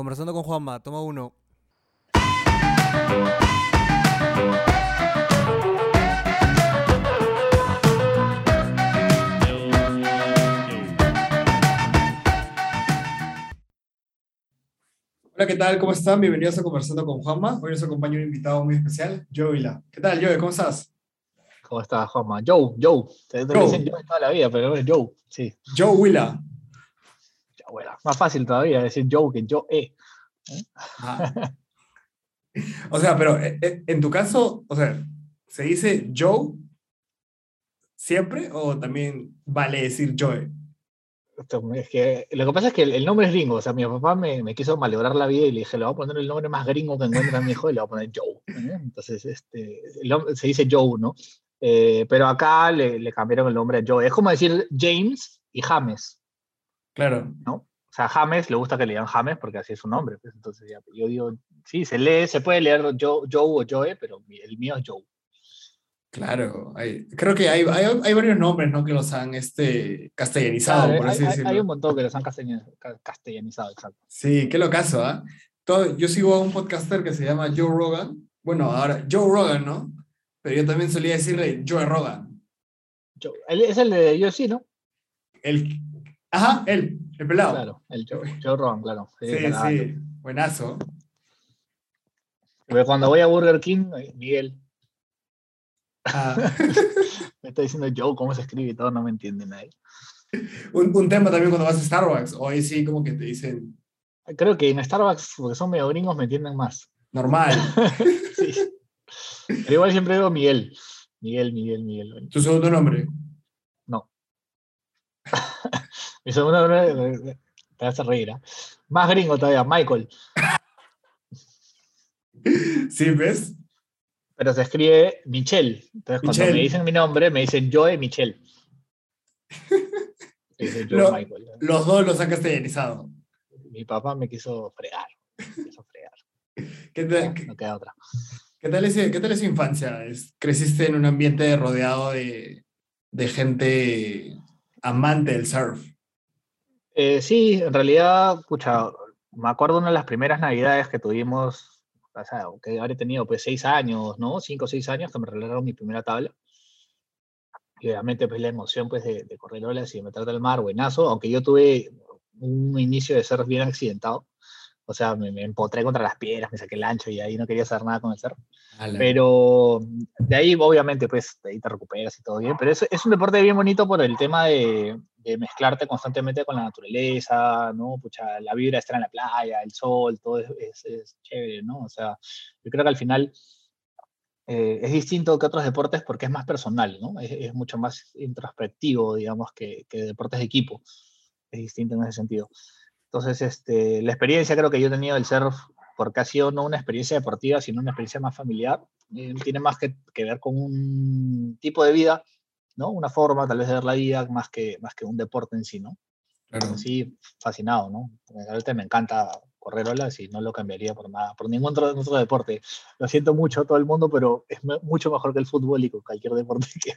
Conversando con Juanma, toma uno. Hola, ¿qué tal? ¿Cómo están? Bienvenidos a Conversando con Juanma. Hoy nos acompaña un invitado muy especial, Joe Vila. ¿Qué tal, Joe? ¿Cómo estás? ¿Cómo estás, Juanma? Joe, Joe. Te, te Joe. dicen Joe toda la vida, pero es Joe. Sí, Joe Willa. Ya, bueno. Más fácil todavía decir Joe que Joe E. Ah. O sea, pero eh, eh, en tu caso, o sea, ¿se dice Joe siempre o también vale decir Joe? Es que, lo que pasa es que el, el nombre es gringo. O sea, mi papá me, me quiso malograr la vida y le dije, le voy a poner el nombre más gringo que encuentre a mi hijo y le voy a poner Joe. ¿eh? Entonces, este, el se dice Joe, ¿no? Eh, pero acá le, le cambiaron el nombre a Joe. Es como decir James y James. Claro. ¿no? O sea, James le gusta que le digan James porque así es su nombre. pues, entonces, ya, yo digo, sí, se lee, se puede leer Joe, Joe o Joe, pero el mío es Joe. Claro, hay- creo que hay, hay, hay varios nombres, ¿no? Que los han este, castellanizado, Claro, por así decirlo. hay un montón que los han castellani- ca- castellanizado, exacto. Sí, qué locazo, ¿ah? Todo- Yo sigo a un podcaster que se llama Joe Rogan. Bueno, ahora Joe Rogan, ¿no? Pero yo también solía decirle Joe Rogan. Joe, es el de UFC, ¿no? El, ajá, él, el pelado. Claro, el Joe, Joe Rogan, claro. Sí, Sí, buenazo. Pero Cuando voy a Burger King, eh, Miguel Ah, me está diciendo Joe, cómo se escribe y todo, no me entiende nadie. un, un tema también cuando vas a Starbucks, o ahí sí como que te dicen Creo que en Starbucks, porque son medio gringos, me entienden más. normal. Sí. Pero igual siempre digo Miguel. Miguel, Miguel, Miguel. Tu segundo nombre. Mi segundo nombre te hace reír. ¿ah? Más gringo todavía, Michael. ¿Sí, ves? Pero se escribe Michelle. Entonces, cuando me dicen mi nombre, me dicen Joe Michelle. Dicen Joe Lo- Michael. Los dos los han castellanizado. Mi papá me quiso fregar. Me quiso fregar. ¿Qué, Ya, te- no queda otra. qué tal, ese, ¿Qué tal esa infancia? Es- ¿Creciste en un ambiente rodeado de, de gente amante del surf? Eh, sí, en realidad, pucha, me acuerdo una de las primeras navidades que tuvimos, o sea, que habré tenido pues seis años, ¿no? Cinco o seis años que me regalaron mi primera tabla. Y obviamente pues la emoción pues de, de correr olas y de meterte al mar, buenazo, aunque yo tuve un inicio de surf bien accidentado. O sea, me, me empotré contra las piedras, me saqué el ancho y ahí no quería hacer nada con el surf. Ala. Pero de ahí, obviamente, pues de ahí te recuperas y todo bien. Pero es, es un deporte bien bonito por el tema de, de mezclarte constantemente con la naturaleza, ¿no? Pucha, la vibra de estar en la playa, el sol, todo es, es- es chévere, ¿no? O sea, yo creo que al final eh, es distinto que otros deportes porque es más personal, ¿no? Es, es mucho más introspectivo, digamos, que, que deportes de equipo. Es distinto en ese sentido. Entonces, este, la experiencia creo que yo he tenido del surf, porque ha sido no una experiencia deportiva, sino una experiencia más familiar, eh, tiene más que, que ver con un tipo de vida, ¿no? Una forma tal vez de ver la vida más que, más que un deporte en sí, ¿no? Claro. Sí, fascinado, ¿no? Realmente me encanta correr olas y no lo cambiaría por nada, por ningún otro, otro deporte. Lo siento mucho a todo el mundo, pero es mucho mejor que el fútbol y con cualquier deporte que,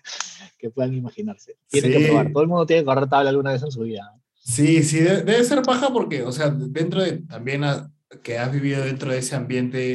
que puedan imaginarse. Tienen Sí. que probar. Todo el mundo tiene que correr tabla alguna vez en su vida. Sí, sí, de- debe ser paja porque, o sea, dentro de también a- que has vivido dentro de ese ambiente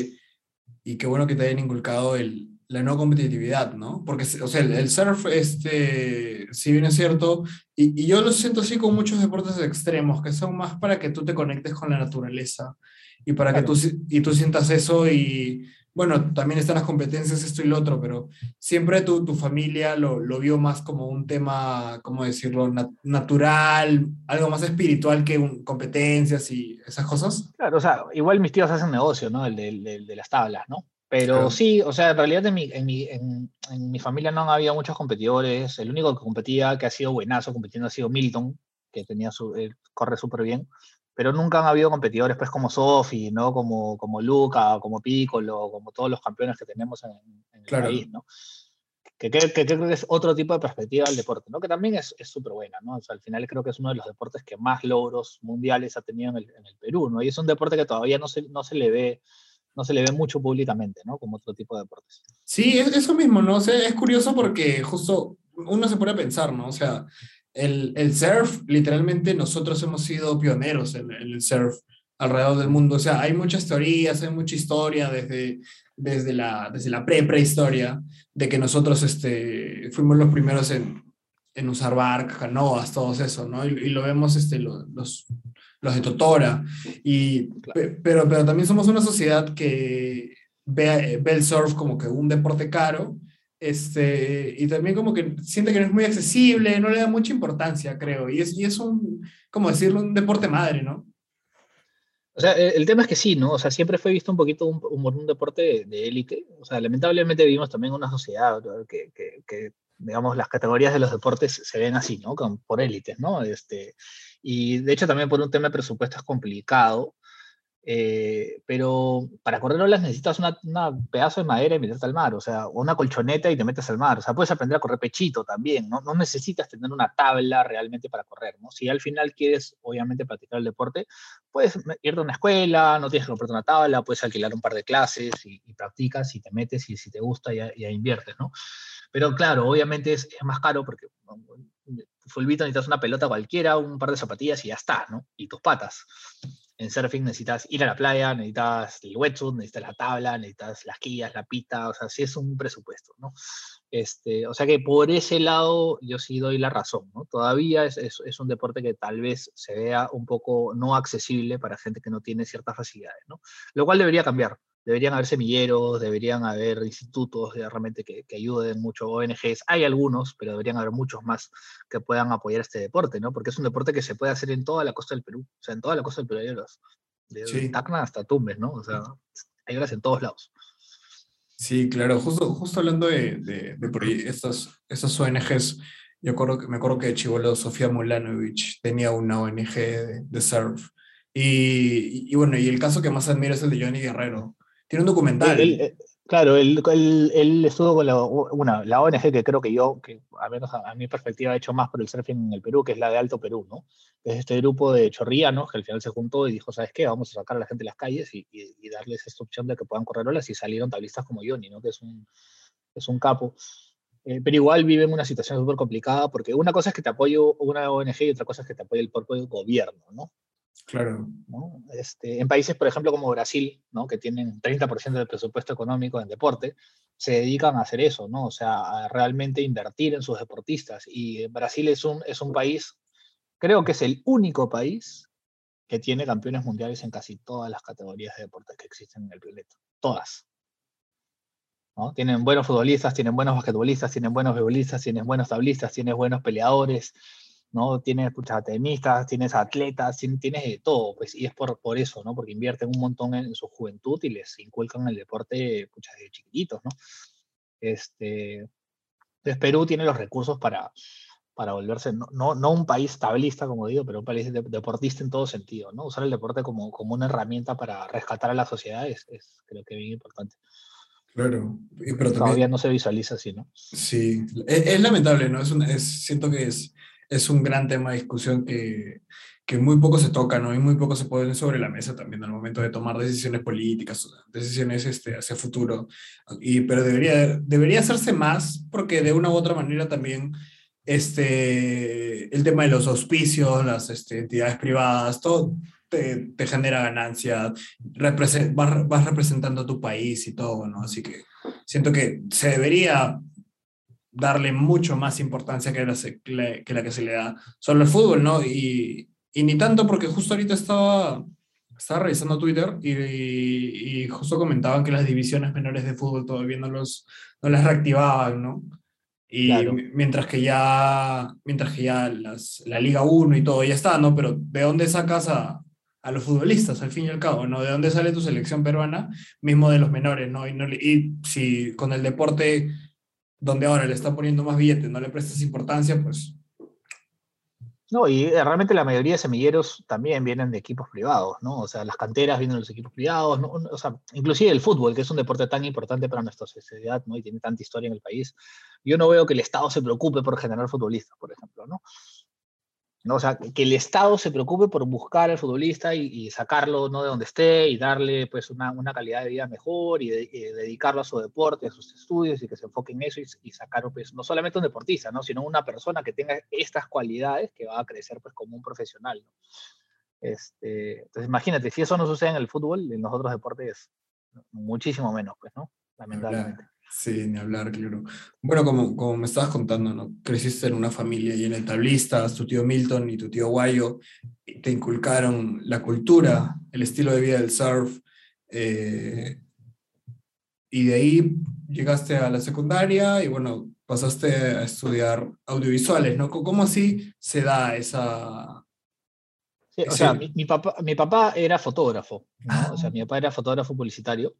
y qué bueno que te hayan inculcado el, la no competitividad, ¿no? Porque, o sea, el, el surf, este, si bien es cierto, y, y yo lo siento así con muchos deportes extremos, que son más para que tú te conectes con la naturaleza y para que Claro. tú, si- y tú sientas eso y, bueno, también están las competencias, esto y lo otro, pero siempre tu, tu familia lo, lo vio más como un tema, ¿cómo decirlo?, nat- natural, algo más espiritual que un- competencias y esas cosas. Claro, o sea, igual mis tíos hacen negocio, ¿no? El de, las tablas, ¿no? Pero Claro. sí, o sea, en realidad en mi, en, mi, en, en mi familia no han habido muchos competidores. El único que competía, que ha sido buenazo compitiendo, ha sido Milton, que tenía su, él corre súper bien. Pero nunca han habido competidores, pues, como Sofi, ¿no? Como, como Luca, como Piccolo, como todos los campeones que tenemos en, en el Claro. país, ¿no? Que, que- que creo que es otro tipo de perspectiva del deporte, ¿no? Que también es es súper buena, ¿no? O sea, al final creo que es uno de los deportes que más logros mundiales ha tenido en el, en el Perú, ¿no? Y es un deporte que todavía no se, no se le ve no se le ve mucho públicamente, ¿no? Como otro tipo de deportes. Sí, es eso mismo, ¿no? O sea, es curioso porque justo uno se pone a pensar, ¿no? O sea, el, el surf, literalmente nosotros hemos sido pioneros en, en el surf. alrededor del mundo. O sea, hay muchas teorías, hay mucha historia desde, desde la, desde la pre-prehistoria de que nosotros este, fuimos los primeros en, en usar barcas, canoas, todo eso, ¿no? Y, lo vemos este, los, los, los de Totora. Y, pero, pero también somos una sociedad que ve, ve el surf como que un deporte caro este, y también como que siente que no es muy accesible, no le da mucha importancia, creo. Y es, y es un, como decirlo, un deporte madre, ¿no? O sea, el, tema es que sí, ¿no? O sea, siempre fue visto un poquito un, un, deporte de élite. O sea, lamentablemente vivimos también una sociedad que, que, que, digamos, las categorías de los deportes se ven así, ¿no? Con, por élites, ¿no? Este, y de hecho también por un tema de presupuesto es complicado. Eh, pero para correr olas necesitas un pedazo de madera y meterte al mar, o sea, una colchoneta y te metes al mar, o sea, puedes aprender a correr pechito también, ¿no? No necesitas tener una tabla realmente para correr, ¿no? Si al final quieres, obviamente, practicar el deporte, puedes irte a una escuela, no tienes que comprarte una tabla, puedes alquilar un par de clases y, practicas y te metes y si te gusta ya, ya inviertes, ¿no? Pero claro, obviamente es, es más caro porque fulbito necesitas una pelota cualquiera, un par de zapatillas y ya está, ¿no? Y tus patas en surfing necesitas ir a la playa, necesitas el wetsuit, necesitas la tabla, necesitas las quillas, la pita, o sea, sí es un presupuesto, ¿no? Este, o sea que por ese lado yo sí doy la razón, ¿no? Todavía es, es, un deporte que tal vez se vea un poco no accesible para gente que no tiene ciertas facilidades, ¿no? Lo cual debería cambiar deberían haber semilleros, deberían haber institutos realmente que, que, ayuden mucho, ONGs, hay algunos, pero deberían haber muchos más que puedan apoyar este deporte, ¿no? Porque es un deporte que se puede hacer en toda la costa del Perú, o sea, en toda la costa del Perú hay de Tacna hasta Tumbes, ¿no? O sea, hay olas en todos lados. Sí, claro, justo, justo hablando de, de, de estas, estas ONGs, yo acuerdo, me acuerdo que Chivolo Sofía Mulanovic tenía una ONG de, de surf. Y, y, bueno, y el caso que más admiro es el de Johnny Guerrero, tiene un documental. Claro, él, él, estuvo con la, una, la ONG que creo que yo, que a menos a, mi perspectiva, ha hecho más por el surfing en el Perú, que es la de Alto Perú, ¿no? Es este grupo de chorrianos que al final se juntó y dijo, ¿sabes qué? Vamos a sacar a la gente de las calles y, y, darles esta opción de que puedan correr olas y salieron tablistas como Johnny, ¿no? Que es un, es un capo. Eh, pero igual vive en una situación súper complicada porque una cosa es que te apoye una ONG y otra cosa es que te apoye el propio gobierno, ¿no? Claro. Este, en países, por ejemplo, como Brasil, ¿no? que tienen 30% del presupuesto económico en deporte, se dedican a hacer eso, ¿no? O sea, a realmente invertir en sus deportistas. Y Brasil es un, es un país, creo que es el único país que tiene campeones mundiales en casi todas las categorías de deportes que existen en el planeta. Todas. ¿no? Tienen buenos futbolistas, tienen buenos basquetbolistas, tienen buenos futbolistas, tienen buenos tablistas, tienen buenos peleadores, ¿no? Tienes pucha, tenistas, tienes atletas, tienes, de todo, pues, y es por, por eso, ¿no? Porque invierten un montón en, su juventud y les inculcan el deporte, pucha, de chiquititos, ¿no? Este, entonces Perú tiene los recursos para, para volverse, no, no, no, un país tablista, como digo, pero un país deportista en todo sentido, ¿no? Usar el deporte como, como una herramienta para rescatar a la sociedad es, es creo que bien importante. Claro, pero todavía no se visualiza así, ¿no? Sí, es, es lamentable, ¿no? Es, es siento que es, es un gran tema de discusión que, que muy poco se toca, ¿no? Y muy poco se pone sobre la mesa también al momento de tomar decisiones políticas, decisiones este, hacia futuro. Y, pero debería, debería hacerse más porque de una u otra manera también este, el tema de los auspicios, las este, entidades privadas, todo te, te genera ganancia, vas, vas representando a tu país y todo, ¿no? Así que siento que se debería darle mucho más importancia que la, que la que se le da solo al fútbol, ¿no? Y, y ni tanto porque justo ahorita estaba, estaba revisando Twitter y, y, justo comentaban que las divisiones menores de fútbol todavía no, los, no las reactivaban, ¿no? Y mientras que ya, mientras que ya las, la Liga 1 y todo ya está, ¿no? Pero ¿de dónde sacas a, a los futbolistas, al fin y al cabo, ¿no? ¿De dónde sale tu selección peruana? Mismo de los menores, ¿no? Y, no, y si con el deporte donde ahora le está poniendo más billetes, no le prestas importancia, pues... No, y eh, realmente la mayoría de semilleros también vienen de equipos privados, ¿no? O sea, las canteras vienen de los equipos privados, ¿no? O sea, inclusive el fútbol, que es un deporte tan importante para nuestra sociedad, ¿no? Y tiene tanta historia en el país. Yo no veo que el Estado se preocupe por generar futbolistas, por ejemplo, ¿no? ¿No? O sea, que el Estado se preocupe por buscar al futbolista y, sacarlo ¿no? de donde esté y darle pues una, una calidad de vida mejor y, dedicarlo a su deporte, a sus estudios y que se enfoque en eso y, sacar pues, no solamente un deportista, ¿no? sino una persona que tenga estas cualidades que va a crecer pues como un profesional. ¿no? Este, entonces, imagínate, si eso no sucede en el fútbol, en los otros deportes, muchísimo menos, pues, ¿no? Lamentablemente. Sí, ni hablar, claro. Bueno, como, como me estabas contando, ¿no? Creciste en una familia llena de tablistas, tu tío Milton y tu tío Guayo te inculcaron la cultura, el estilo de vida del surf, eh, y de ahí llegaste a la secundaria y bueno, pasaste a estudiar audiovisuales, ¿no? ¿Cómo así se da esa... Sí, o sea, mi, papá, mi papá era fotógrafo, ¿no? O sea, ah. mi papá era fotógrafo publicitario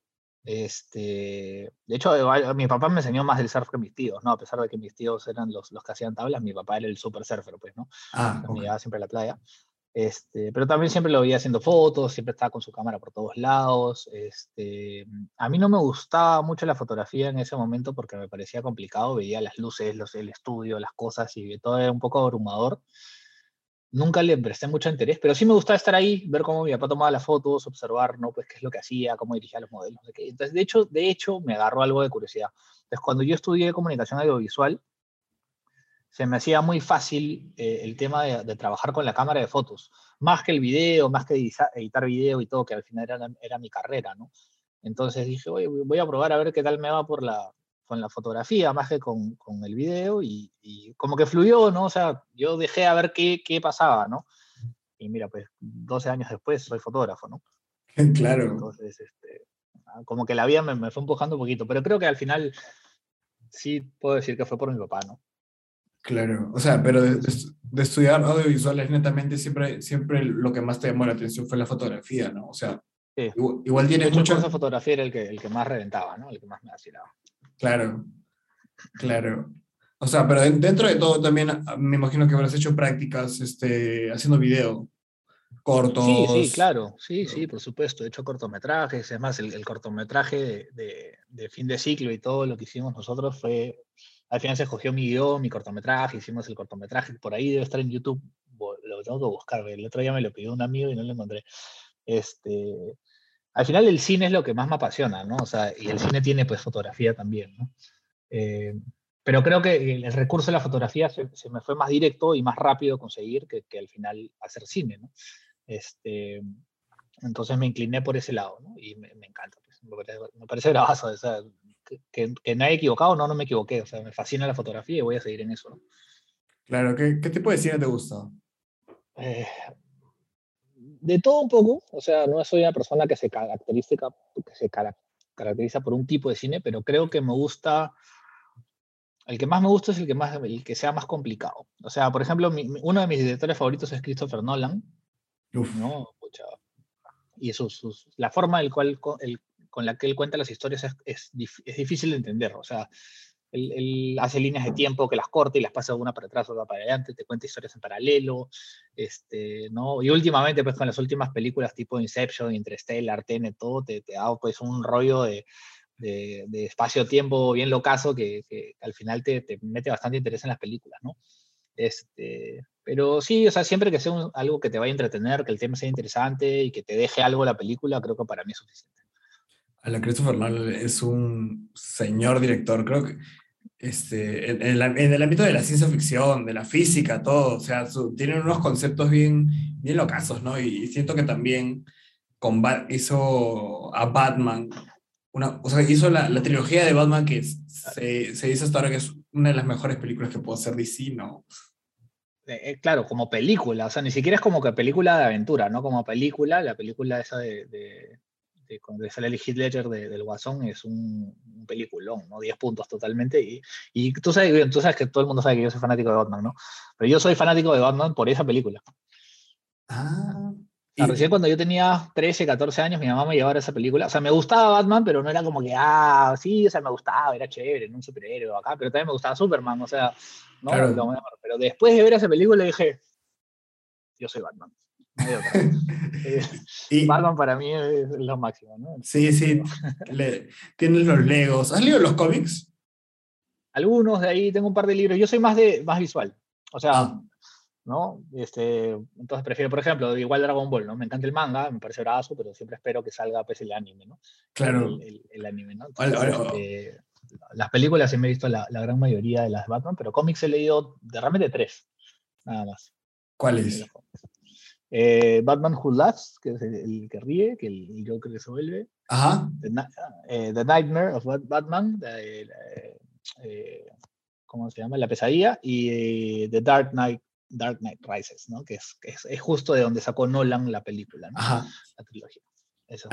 este, de hecho, mi papá me enseñó más del surf que mis tíos, ¿no? A pesar de que mis tíos eran los, los que hacían tablas, mi papá era el super surfer, pues, ¿no? Ah, Me llevaba siempre a la playa. Este, pero también siempre lo veía haciendo fotos, siempre estaba con su cámara por todos lados. Este, a mí no me gustaba mucho la fotografía en ese momento porque me parecía complicado, veía las luces, los, el estudio, las cosas y todo era un poco abrumador nunca le presté mucho interés, pero sí me gustaba estar ahí, ver cómo mi papá tomaba las fotos, observar, ¿no? Pues qué es lo que hacía, cómo dirigía los modelos. Entonces, de hecho, de hecho, me agarró algo de curiosidad. Entonces, cuando yo estudié comunicación audiovisual, se me hacía muy fácil eh, el tema de, trabajar con la cámara de fotos, más que el video, más que editar video y todo, que al final era, era mi carrera, ¿no? Entonces dije, oye, voy a probar a ver qué tal me va por la, con la fotografía más que con, con el video y, y, como que fluyó, ¿no? O sea, yo dejé a ver qué, qué, pasaba, ¿no? Y mira, pues 12 años después soy fotógrafo, ¿no? Claro. Entonces, este, ah, como que la vida me, me, fue empujando un poquito, pero creo que al final sí puedo decir que fue por mi papá, ¿no? Claro, o sea, pero de, de, estudiar audiovisuales netamente siempre, siempre lo que más te llamó la atención fue la fotografía, ¿no? O sea, igual, igual tiene mucho... Esa fotografía era el que, el que más reventaba, ¿no? El que más me vacilaba. Claro, claro. O sea, pero dentro de todo también ah, me imagino que habrás hecho prácticas este, haciendo video cortos. Sí, sí, claro, sí, sí, por supuesto. He hecho cortometrajes, es más, el, cortometraje de, de, fin de ciclo y todo lo que hicimos nosotros fue, al final se escogió mi guion, mi cortometraje, hicimos el cortometraje, por ahí debe estar en YouTube, lo tengo que buscar, el otro día me lo pidió un amigo y no lo encontré. Este, al final el cine es lo que más me apasiona, ¿no? O sea, y el cine tiene pues fotografía también, ¿no? Eh, pero creo que el recurso de la fotografía se, me fue más directo y más rápido conseguir que, que al final hacer cine, ¿no? Este, entonces me incliné por ese lado, ¿no? Y me, encanta, pues, me, parece, me parece bravazo, o sea, que, que, no he equivocado, no, no me equivoqué, o sea, me fascina la fotografía y voy a seguir en eso, ¿no? Claro, ¿qué, qué tipo de cine te gusta? Eh, de todo un poco, o sea, no soy una persona que se caracteriza, que se caracteriza por un tipo de cine, pero creo que me gusta, el que más me gusta es el que, más, el que sea más complicado. O sea, por ejemplo, uno de mis directores favoritos es Christopher Nolan, ¿no? y la forma el cual, con la que él cuenta las historias es, es, es difícil de entender, o sea, él, hace líneas de tiempo que las corta y las pasa una para atrás, otra para adelante, te cuenta historias en paralelo, este, ¿no? Y últimamente, pues con las últimas películas tipo Inception, Interstellar, Tenet, todo, te, te da pues un rollo de, de, espacio-tiempo bien locazo que, que al final te, te, mete bastante interés en las películas, ¿no? Este, pero sí, o sea, siempre que sea algo que te vaya a entretener, que el tema sea interesante y que te deje algo la película, creo que para mí es suficiente. Alan Christopher Nolan es un señor director, creo que este, en, el, ámbito de la ciencia ficción, de la física, todo, o sea, tienen unos conceptos bien, bien locazos, ¿no? Y, siento que también con hizo a Batman, una, o sea, hizo la, la trilogía de Batman que se, se, dice hasta ahora que es una de las mejores películas que puede hacer DC, ¿no? Eh, eh, claro, como película, o sea, ni siquiera es como que película de aventura, ¿no? Como película, la película esa de este, cuando sale el Heath Ledger del Guasón, es un, peliculón, ¿no? 10 puntos totalmente. Y, y tú, sabes, tú sabes que todo el mundo sabe que yo soy fanático de Batman, ¿no? Pero yo soy fanático de Batman por esa película. Ah. Recién cuando yo tenía 13, 14 años, mi mamá me llevaba a esa película. O sea, me gustaba Batman, pero no era como que, ah, sí, o sea, me gustaba, era chévere, no un superhéroe acá, pero también me gustaba Superman, o sea, ¿no? Pero después de ver esa película dije, yo soy Batman. Eh, y, Batman para mí es lo máximo, ¿no? Sí, sí. tienes los Legos. ¿Has leído los cómics? Algunos de ahí, tengo un par de libros. Yo soy más de más visual. O sea, ah. ¿no? Este, entonces prefiero, por ejemplo, igual Dragon Ball, ¿no? Me encanta el manga, me parece brazo, pero siempre espero que salga pues, el anime, ¿no? Claro. El, anime, ¿no? Las películas sí me he visto la, la, gran mayoría de las Batman, pero cómics he leído de realmente tres, nada más. ¿Cuáles? Eh, Batman Who Laughs, que es el, que ríe, que el, Joker que se vuelve. Ajá. The, The Nightmare of Batman, ¿cómo se llama? La pesadilla. Y The Dark Knight Dark Knight Rises, ¿no? Que es, es, justo de donde sacó Nolan la película, ¿no? Ajá. La trilogía. Eso.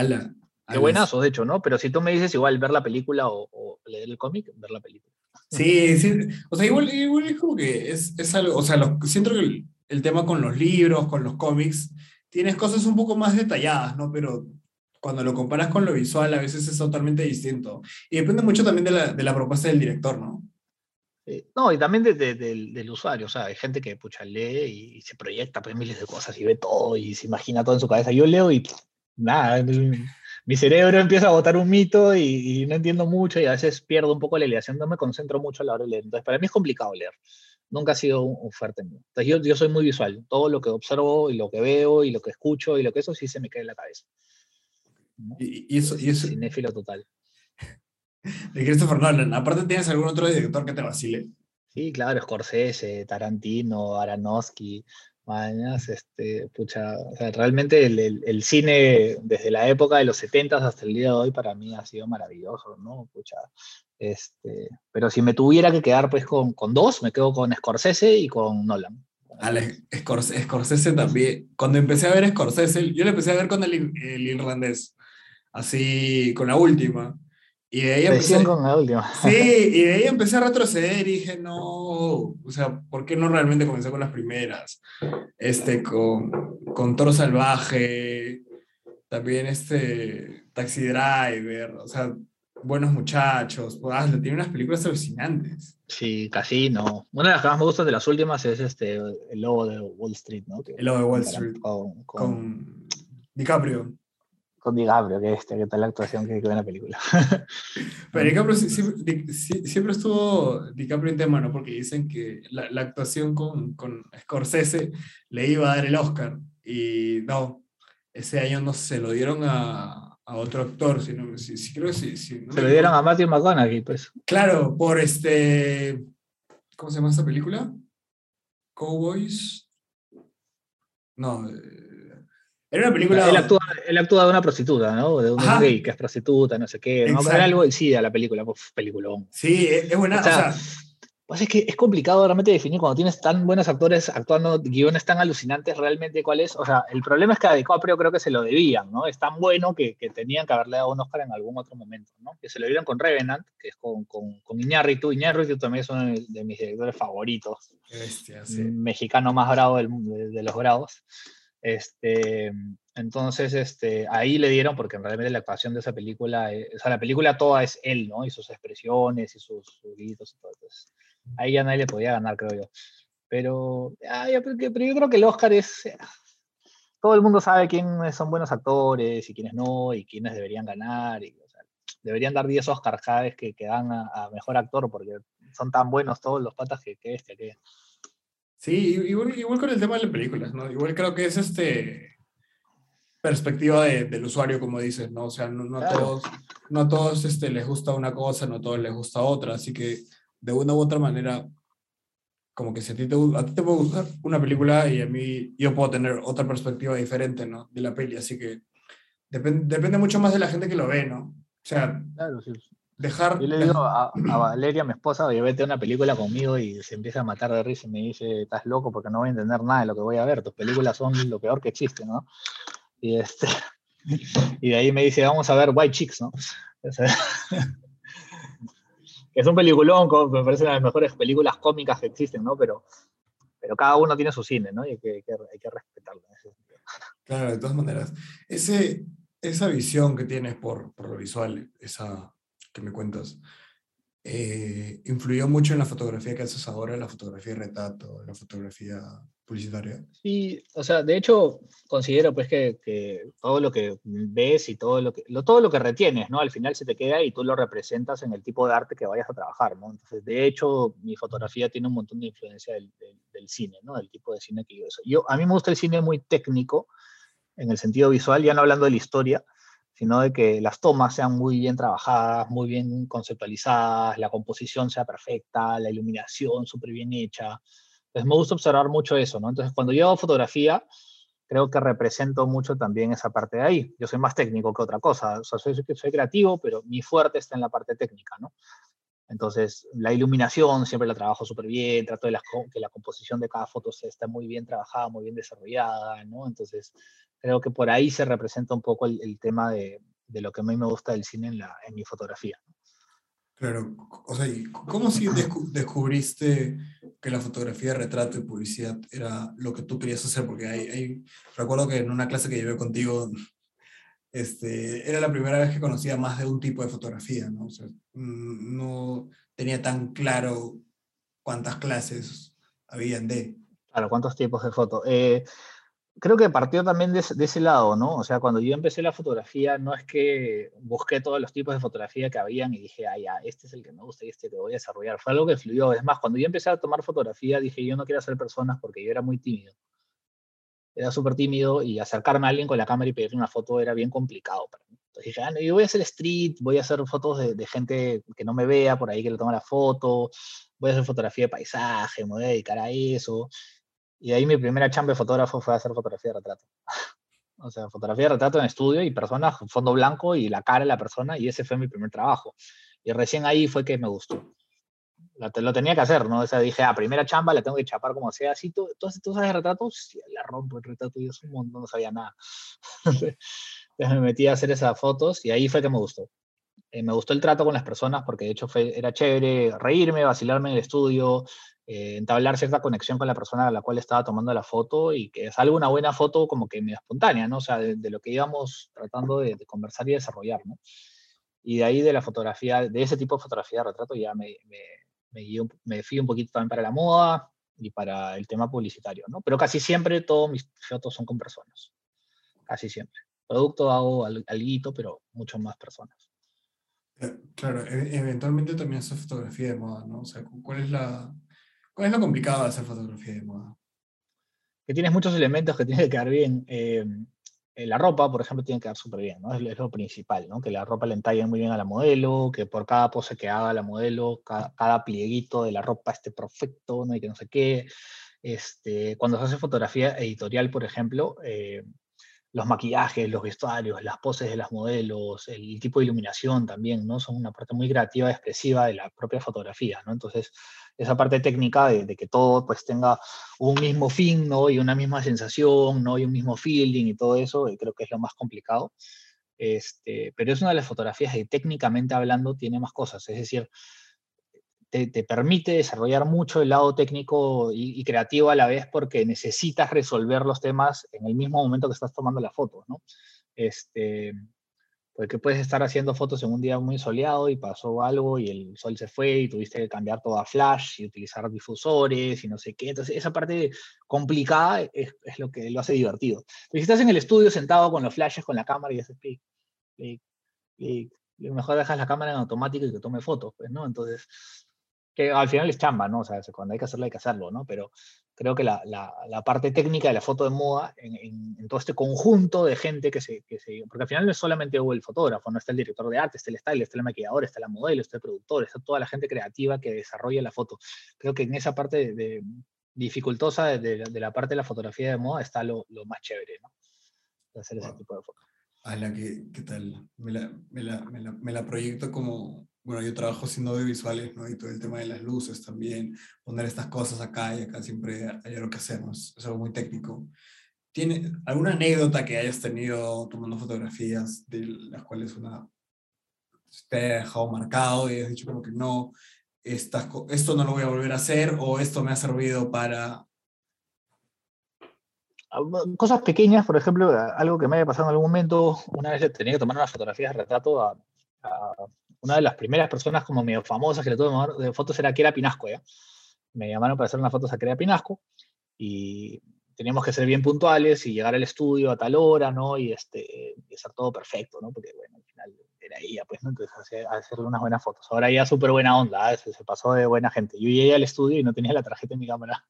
Qué buenazo, de hecho, ¿no? Pero si tú me dices igual ver la película o, leer el cómic, ver la película. Sí, sí. O sea, igual, igual es como que es, es algo, o sea, siento que el, el, tema con los libros, con los cómics, tienes cosas un poco más detalladas, ¿no? Pero cuando lo comparas con lo visual, a veces es totalmente distinto. Y depende mucho también de la, de la propuesta del director, ¿no? Eh, no, y también del usuario, o sea, hay gente que pucha, lee y, se proyecta pues, miles de cosas y ve todo y se imagina todo en su cabeza. Yo leo y nada, mi, cerebro empieza a botar un mito y, no entiendo mucho y a veces pierdo un poco la elevación, no me concentro mucho a la hora de leer. Entonces, para mí es complicado leer. Nunca ha sido un, fuerte mío. Entonces, yo, yo soy muy visual. Todo lo que observo y lo que veo y lo que escucho y lo que eso sí se me cae en la cabeza. Y, eso, y eso... Cinéfilo total de Christopher Nolan. Aparte, ¿tienes algún otro director que te vacile? Sí, claro, Scorsese, Tarantino, Aronofsky, mañas, este, pucha, realmente el, cine desde la época de los 70 hasta el día de hoy para mí ha sido maravilloso, ¿no? Pucha, este, pero si me tuviera que quedar pues con, con dos, me quedo con Scorsese y con Nolan. Ale, Scorsese, también. Cuando empecé a ver Scorsese, yo le empecé a ver con el, el irlandés, así, con la última. Y de ahí empecé, con la última. Sí, y de ahí empecé a retroceder y dije, no, o sea, ¿por qué no realmente comencé con las primeras? Este, con, con Toro Salvaje, también este, Taxi Driver, o sea, Buenos Muchachos, pues, tiene unas películas alucinantes. Sí, Casino. Una de las que más me gustan de las últimas es este, El Lobo de Wall Street, ¿no? el Lobo de Wall Street. con DiCaprio con DiCaprio, que este, que tal la actuación que, ve en la película. Pero DiCaprio siempre, estuvo DiCaprio en tema, ¿no? Porque dicen que la, la, actuación con, con Scorsese le iba a dar el Oscar. Y no, ese año no se lo dieron a, a otro actor, sino, sí, creo que sí. se lo dieron a Matthew McConaughey, pues. Claro, por este. ¿Cómo se llama esta película? Cowboys. No, eh, era una película. Él actúa, él actúa de una prostituta, ¿no? De un gay que es prostituta, no sé qué. ¿no? Era algo sí a la película, pues, peliculón. Sí, es buena. O sea, pues es que es complicado realmente definir cuando tienes tan buenos actores actuando guiones tan alucinantes realmente cuál es. O sea, el problema es que a DiCaprio creo que se lo debían, ¿no? Es tan bueno que, que tenían que haberle dado un Oscar en algún otro momento, ¿no? Que se lo dieron con Revenant, que es con, con, con Iñárritu. Iñárritu también es uno de mis directores favoritos. Bestia, sí. Mexicano más bravo del, de, de los bravos. Este, entonces, este, ahí le dieron, porque realmente la actuación de esa película, eh, o sea, la película toda es él, ¿no? Y sus expresiones y sus, gritos y todo. Entonces, ahí ya nadie le podía ganar, creo yo. Pero, pero, yo creo que el Oscar es... Todo el mundo sabe quiénes son buenos actores y quiénes no, y quiénes deberían ganar. Y, deberían dar 10 Oscars cada vez que, que dan a, mejor actor, porque son tan buenos todos los patas que, que este, que Sí, igual, igual con el tema de las películas, ¿no? Igual creo que es este perspectiva de, del usuario, como dices, ¿no? O sea, no, no a todos, no a todos este, les gusta una cosa, no a todos les gusta otra, así que de una u otra manera, como que si a ti te, a ti te puede gustar una película y a mí yo puedo tener otra perspectiva diferente, ¿no? De la peli, así que depende, depende mucho más de la gente que lo ve, ¿no? O sea, claro, sí. Dejar, Yo le digo a, Valeria, mi esposa, oye, vete a una película conmigo y se empieza a matar de risa y me dice, estás loco porque no voy a entender nada de lo que voy a ver, tus películas son lo peor que existe, ¿no? Y, este, y de ahí me dice, vamos a ver White Chicks, ¿no? es un peliculón, me parece una de las mejores películas cómicas que existen, ¿no? Pero, pero cada uno tiene su cine, ¿no? Y hay que, hay que respetarlo. Claro, de todas maneras. Ese, esa visión que tienes por, por lo visual, esa que me cuentas, eh, influyó mucho en la fotografía que haces ahora, la fotografía de retrato, la fotografía publicitaria. Sí, o sea, de hecho, considero pues que, que, todo lo que ves y todo lo que, lo, todo lo que retienes, ¿no? Al final se te queda y tú lo representas en el tipo de arte que vayas a trabajar, ¿no? Entonces, de hecho, mi fotografía tiene un montón de influencia del, del, cine, ¿no? Del tipo de cine que yo soy. Yo, a mí me gusta el cine muy técnico, en el sentido visual, ya no hablando de la historia, sino de que las tomas sean muy bien trabajadas, muy bien conceptualizadas, la composición sea perfecta, la iluminación súper bien hecha. Entonces me gusta observar mucho eso, ¿no? Entonces cuando yo hago fotografía, creo que represento mucho también esa parte de ahí. Yo soy más técnico que otra cosa, o sea, soy, soy creativo, pero mi fuerte está en la parte técnica, ¿no? Entonces, la iluminación siempre la trabajo súper bien, trato de que la composición de cada foto esté muy bien trabajada, muy bien desarrollada, ¿no? Entonces, creo que por ahí se representa un poco el, tema de, de, lo que a mí me gusta del cine en, la, en mi fotografía. Claro, o sea, ¿cómo si descubriste que la fotografía retrato y publicidad era lo que tú querías hacer? Porque hay, recuerdo que en una clase que llevé contigo, este, era la primera vez que conocía más de un tipo de fotografía, ¿no? O sea, mm, no tenía tan claro cuántas clases habían de. Claro, cuántos tipos de foto. Eh, creo que partió también de, ese lado, ¿no? O sea, cuando yo empecé la fotografía, no es que busqué todos los tipos de fotografía que habían y dije, ah, ya, este es el que me gusta y este que voy a desarrollar. Fue algo que fluyó. Es más, cuando yo empecé a tomar fotografía, dije, yo no quiero hacer personas porque yo era muy tímido. Era súper tímido y acercarme a alguien con la cámara y pedirle una foto era bien complicado para mí. Entonces dije, ah, no, yo voy a hacer street, voy a hacer fotos de, de, gente que no me vea por ahí, que le toma la foto, voy a hacer fotografía de paisaje, me voy a dedicar a eso. Y ahí mi primera chamba de fotógrafo fue hacer fotografía de retrato. o sea, fotografía de retrato en estudio y personas, fondo blanco y la cara de la persona, y ese fue mi primer trabajo. Y recién ahí fue que me gustó. Lo, tenía que hacer, ¿no? O sea, dije, ah, primera chamba, la tengo que chapar como sea. Así, ¿tú, tú, tú sabes retratos? Rompo el retrato, yo un montón, no sabía nada. Entonces me metí a hacer esas fotos y ahí fue que me gustó. Eh, me gustó el trato con las personas porque de hecho fue, era chévere reírme, vacilarme en el estudio, eh, entablar cierta conexión con la persona a la cual estaba tomando la foto y que salga una buena foto como que medio espontánea, ¿no? O sea, de, lo que íbamos tratando de, conversar y desarrollar, ¿no? Y de ahí de la fotografía, de ese tipo de fotografía de retrato ya me, me, me, me fui un poquito también para la moda y para el tema publicitario, ¿no? Pero casi siempre todos mis fotos son con personas, casi siempre. Producto hago algo, pero mucho más personas. Eh, claro, e, eventualmente también hacer fotografía de moda, ¿no? O sea, ¿cuál es la, ¿Cuál es lo complicado de hacer fotografía de moda? Que tienes muchos elementos que tienen que quedar bien. Eh, la ropa, por ejemplo, tiene que quedar súper bien, ¿no? Es, lo principal, ¿no? Que la ropa le entalle muy bien a la modelo, que por cada pose que haga la modelo, cada, plieguito de la ropa esté perfecto, ¿no? Y que no sé qué. Este, cuando se hace fotografía editorial, por ejemplo, eh, los maquillajes, los vestuarios, las poses de las modelos, el tipo de iluminación también, ¿no? Son una parte muy creativa expresiva de la propia fotografía, ¿no? Entonces, esa parte técnica de, que todo pues tenga un mismo fin, ¿no? Y una misma sensación, ¿no? Y un mismo feeling y todo eso, creo que es lo más complicado. Este, pero es una de las fotografías que técnicamente hablando tiene más cosas, es decir, te, permite desarrollar mucho el lado técnico y, y, creativo a la vez porque necesitas resolver los temas en el mismo momento que estás tomando la foto, ¿no? Este, porque puedes estar haciendo fotos en un día muy soleado y pasó algo y el sol se fue y tuviste que cambiar todo a flash y utilizar difusores y no sé qué. Entonces, esa parte complicada es, es lo que lo hace divertido. Pero si estás en el estudio sentado con los flashes, con la cámara y haces clic, clic, clic, mejor dejas la cámara en automático y que tome fotos, pues, ¿no? Entonces, que al final es chamba, ¿no? O sea, cuando hay que hacerlo, hay que hacerlo, ¿no? Pero creo que la, la, parte técnica de la foto de moda, en, en, todo este conjunto de gente que se, que se, Porque al final no es solamente el fotógrafo, no está el director de arte, está el style, está el maquillador, está la modelo, está el productor, está toda la gente creativa que desarrolla la foto. Creo que en esa parte de, dificultosa de, de, la parte de la fotografía de moda está lo, lo más chévere, ¿no? De hacer ese tipo de fotos. A la que, ¿qué tal? Me la, me la, me la, me la proyecto como bueno, yo trabajo haciendo audiovisuales, ¿no? Y todo el tema de las luces también, poner estas cosas acá y acá siempre hay algo que hacemos, es algo muy técnico. ¿Tiene alguna anécdota que hayas tenido tomando fotografías de las cuales una te ha dejado marcado y has dicho como que no, estas, esto no lo voy a volver a hacer o esto me ha servido para... Ah, cosas pequeñas, por ejemplo, algo que me haya pasado en algún momento, una vez tenía que tomar unas fotografías de retrato a, a una de las primeras personas como medio famosas que le tuve de fotos era Kera Pinasco, ¿ya? Me llamaron para hacer unas fotos a Kera Pinasco y teníamos que ser bien puntuales y llegar al estudio a tal hora, ¿no? Y, este, y hacer todo perfecto, ¿no? Porque, bueno, al final era ella, pues, ¿no? Entonces, hacerle unas buenas fotos. Ahora ya súper buena onda, ¿eh? se, se, pasó de buena gente. Yo llegué al estudio y no tenía la tarjeta en mi cámara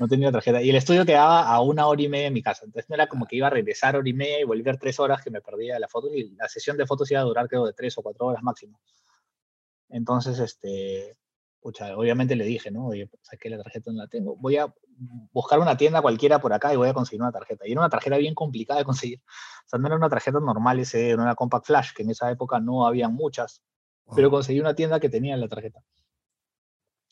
no tenía tarjeta. Y el estudio quedaba a una hora y media en mi casa. Entonces no era como que iba a regresar hora y media y volver tres horas que me perdía de la foto. Y la sesión de fotos iba a durar, creo, de tres o cuatro horas máximo. Entonces, este, pucha, obviamente le dije, ¿no? Oye, saqué la tarjeta, no la tengo. Voy a, buscar una tienda cualquiera por acá y voy a conseguir una tarjeta. Y era una tarjeta bien complicada de conseguir. O sea, no era una tarjeta normal ese, era una Compact Flash, que en esa época no había muchas, pero conseguí una tienda que tenía la tarjeta.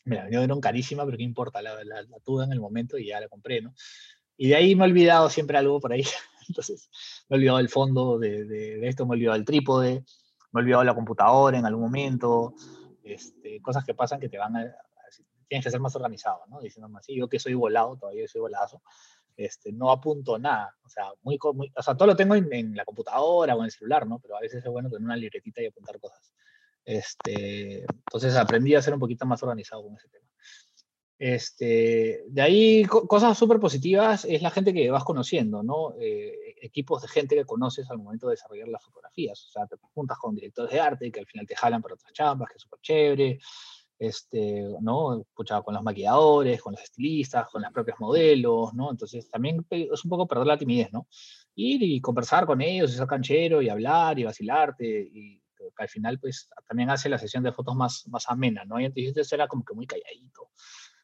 Me dieron carísima, pero qué importa, la, la, tuve en el momento y ya la compré, ¿no? Y de ahí me he olvidado siempre algo por ahí. Entonces, me he olvidado el fondo de, de, esto, me he olvidado el trípode, me he olvidado la computadora en algún momento, este, cosas que pasan que te van a, tienes que ser más organizado, ¿no? Diciendo así, yo que soy volado, todavía soy volazo, este, no apunto nada, o sea, muy, o sea, todo lo tengo en, la computadora o en el celular, ¿no? Pero a veces es bueno tener una libretita y apuntar cosas. Este, entonces aprendí a ser un poquito más organizado con ese tema. Este, de ahí, cosas súper positivas es la gente que vas conociendo, ¿no? Eh, equipos de gente que conoces al momento de desarrollar las fotografías. O sea, te juntas con directores de arte que al final te jalan para otras chambas, que es súper chévere este, ¿no? con los maquilladores, con los estilistas, con las propias modelos, ¿no? Entonces también es un poco perder la timidez, ¿no? Ir y conversar con ellos, y ser canchero, y hablar, y vacilarte, y al final, pues, también hace la sesión de fotos más, más amena, ¿no? Y entonces era como que muy calladito.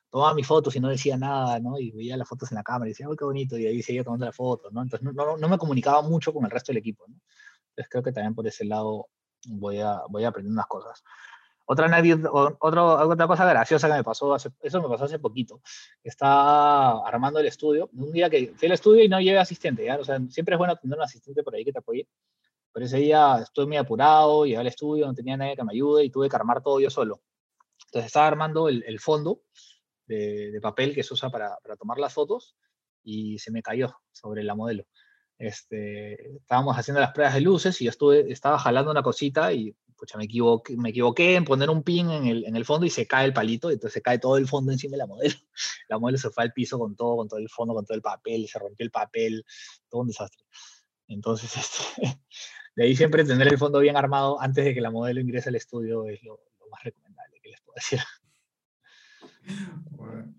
Tomaba mis fotos y no decía nada, ¿no? Y veía las fotos en la cámara y decía, ¡ay, qué bonito! Y ahí seguía tomando la foto, ¿no? Entonces no, no, me comunicaba mucho con el resto del equipo, ¿no? Entonces creo que también por ese lado voy a, voy a aprender unas cosas. Otra, otra cosa graciosa que me pasó, hace, eso me pasó hace poquito. Estaba armando el estudio. Un día que fui al estudio y no llevé asistente, ¿ya? O sea, siempre es bueno tener un asistente por ahí que te apoye. Pero ese día estuve muy apurado, llegué al estudio, no tenía nadie que me ayude y tuve que armar todo yo solo. Entonces estaba armando el, el fondo de, de, papel que se usa para, para tomar las fotos y se me cayó sobre la modelo. Este, estábamos haciendo las pruebas de luces y yo estuve, estaba jalando una cosita y pucha, me equivoqué, me equivoqué en poner un pin en el, en el fondo y se cae el palito, entonces se cae todo el fondo encima de la modelo. La modelo se fue al piso con todo, con todo el fondo, con todo el papel, se rompió el papel, todo un desastre. Entonces, este, de ahí siempre tener el fondo bien armado antes de que la modelo ingrese al estudio es lo, lo más recomendable que les puedo decir. Bueno.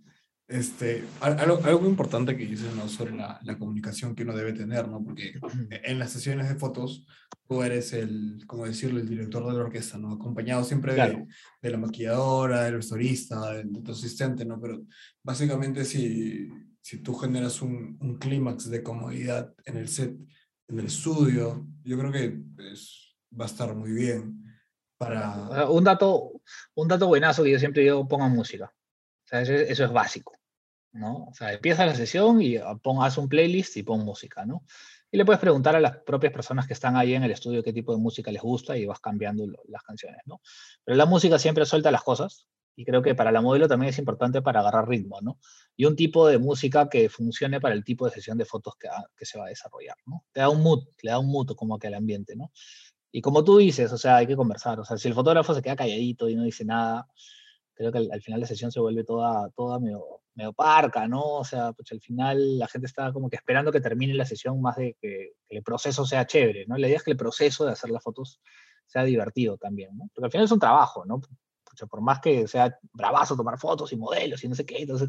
Este, algo, algo importante que dices ¿no? sobre la, la, comunicación que uno debe tener, ¿no? porque en las sesiones de fotos tú eres el, como decirlo, el director de la orquesta, ¿no? acompañado siempre de, de, la maquilladora, del vestuarista, de, tu asistente, ¿no? pero básicamente si, si tú generas un, un clímax de comodidad en el set, en el estudio, yo creo que pues, va a estar muy bien. Para... Un dato, un dato buenazo que yo siempre digo, pongan música. O sea, eso, es básico, ¿no? O sea, empieza la sesión y ah, pon, haz un playlist y pon música, ¿no? Y le puedes preguntar a las propias personas que están ahí en el estudio qué tipo de música les gusta y vas cambiando las canciones, ¿no? Pero la música siempre suelta las cosas y creo que para la modelo también es importante para agarrar ritmo, ¿no? Y un tipo de música que funcione para el tipo de sesión de fotos que, que se va a desarrollar, ¿no? Te da un mood, le da un mood como que al ambiente, ¿no? Y como tú dices, o sea, hay que conversar, o sea, si el fotógrafo se queda calladito y no dice nada, creo que al, final la sesión se vuelve toda, toda medio, medio parca, ¿no? O sea, pues al final la gente está como que esperando que termine la sesión más de que, el proceso sea chévere, ¿no? La idea es que el proceso de hacer las fotos sea divertido también, ¿no? Porque al final es un trabajo, ¿no? Por más que sea bravazo tomar fotos y modelos y no sé qué, entonces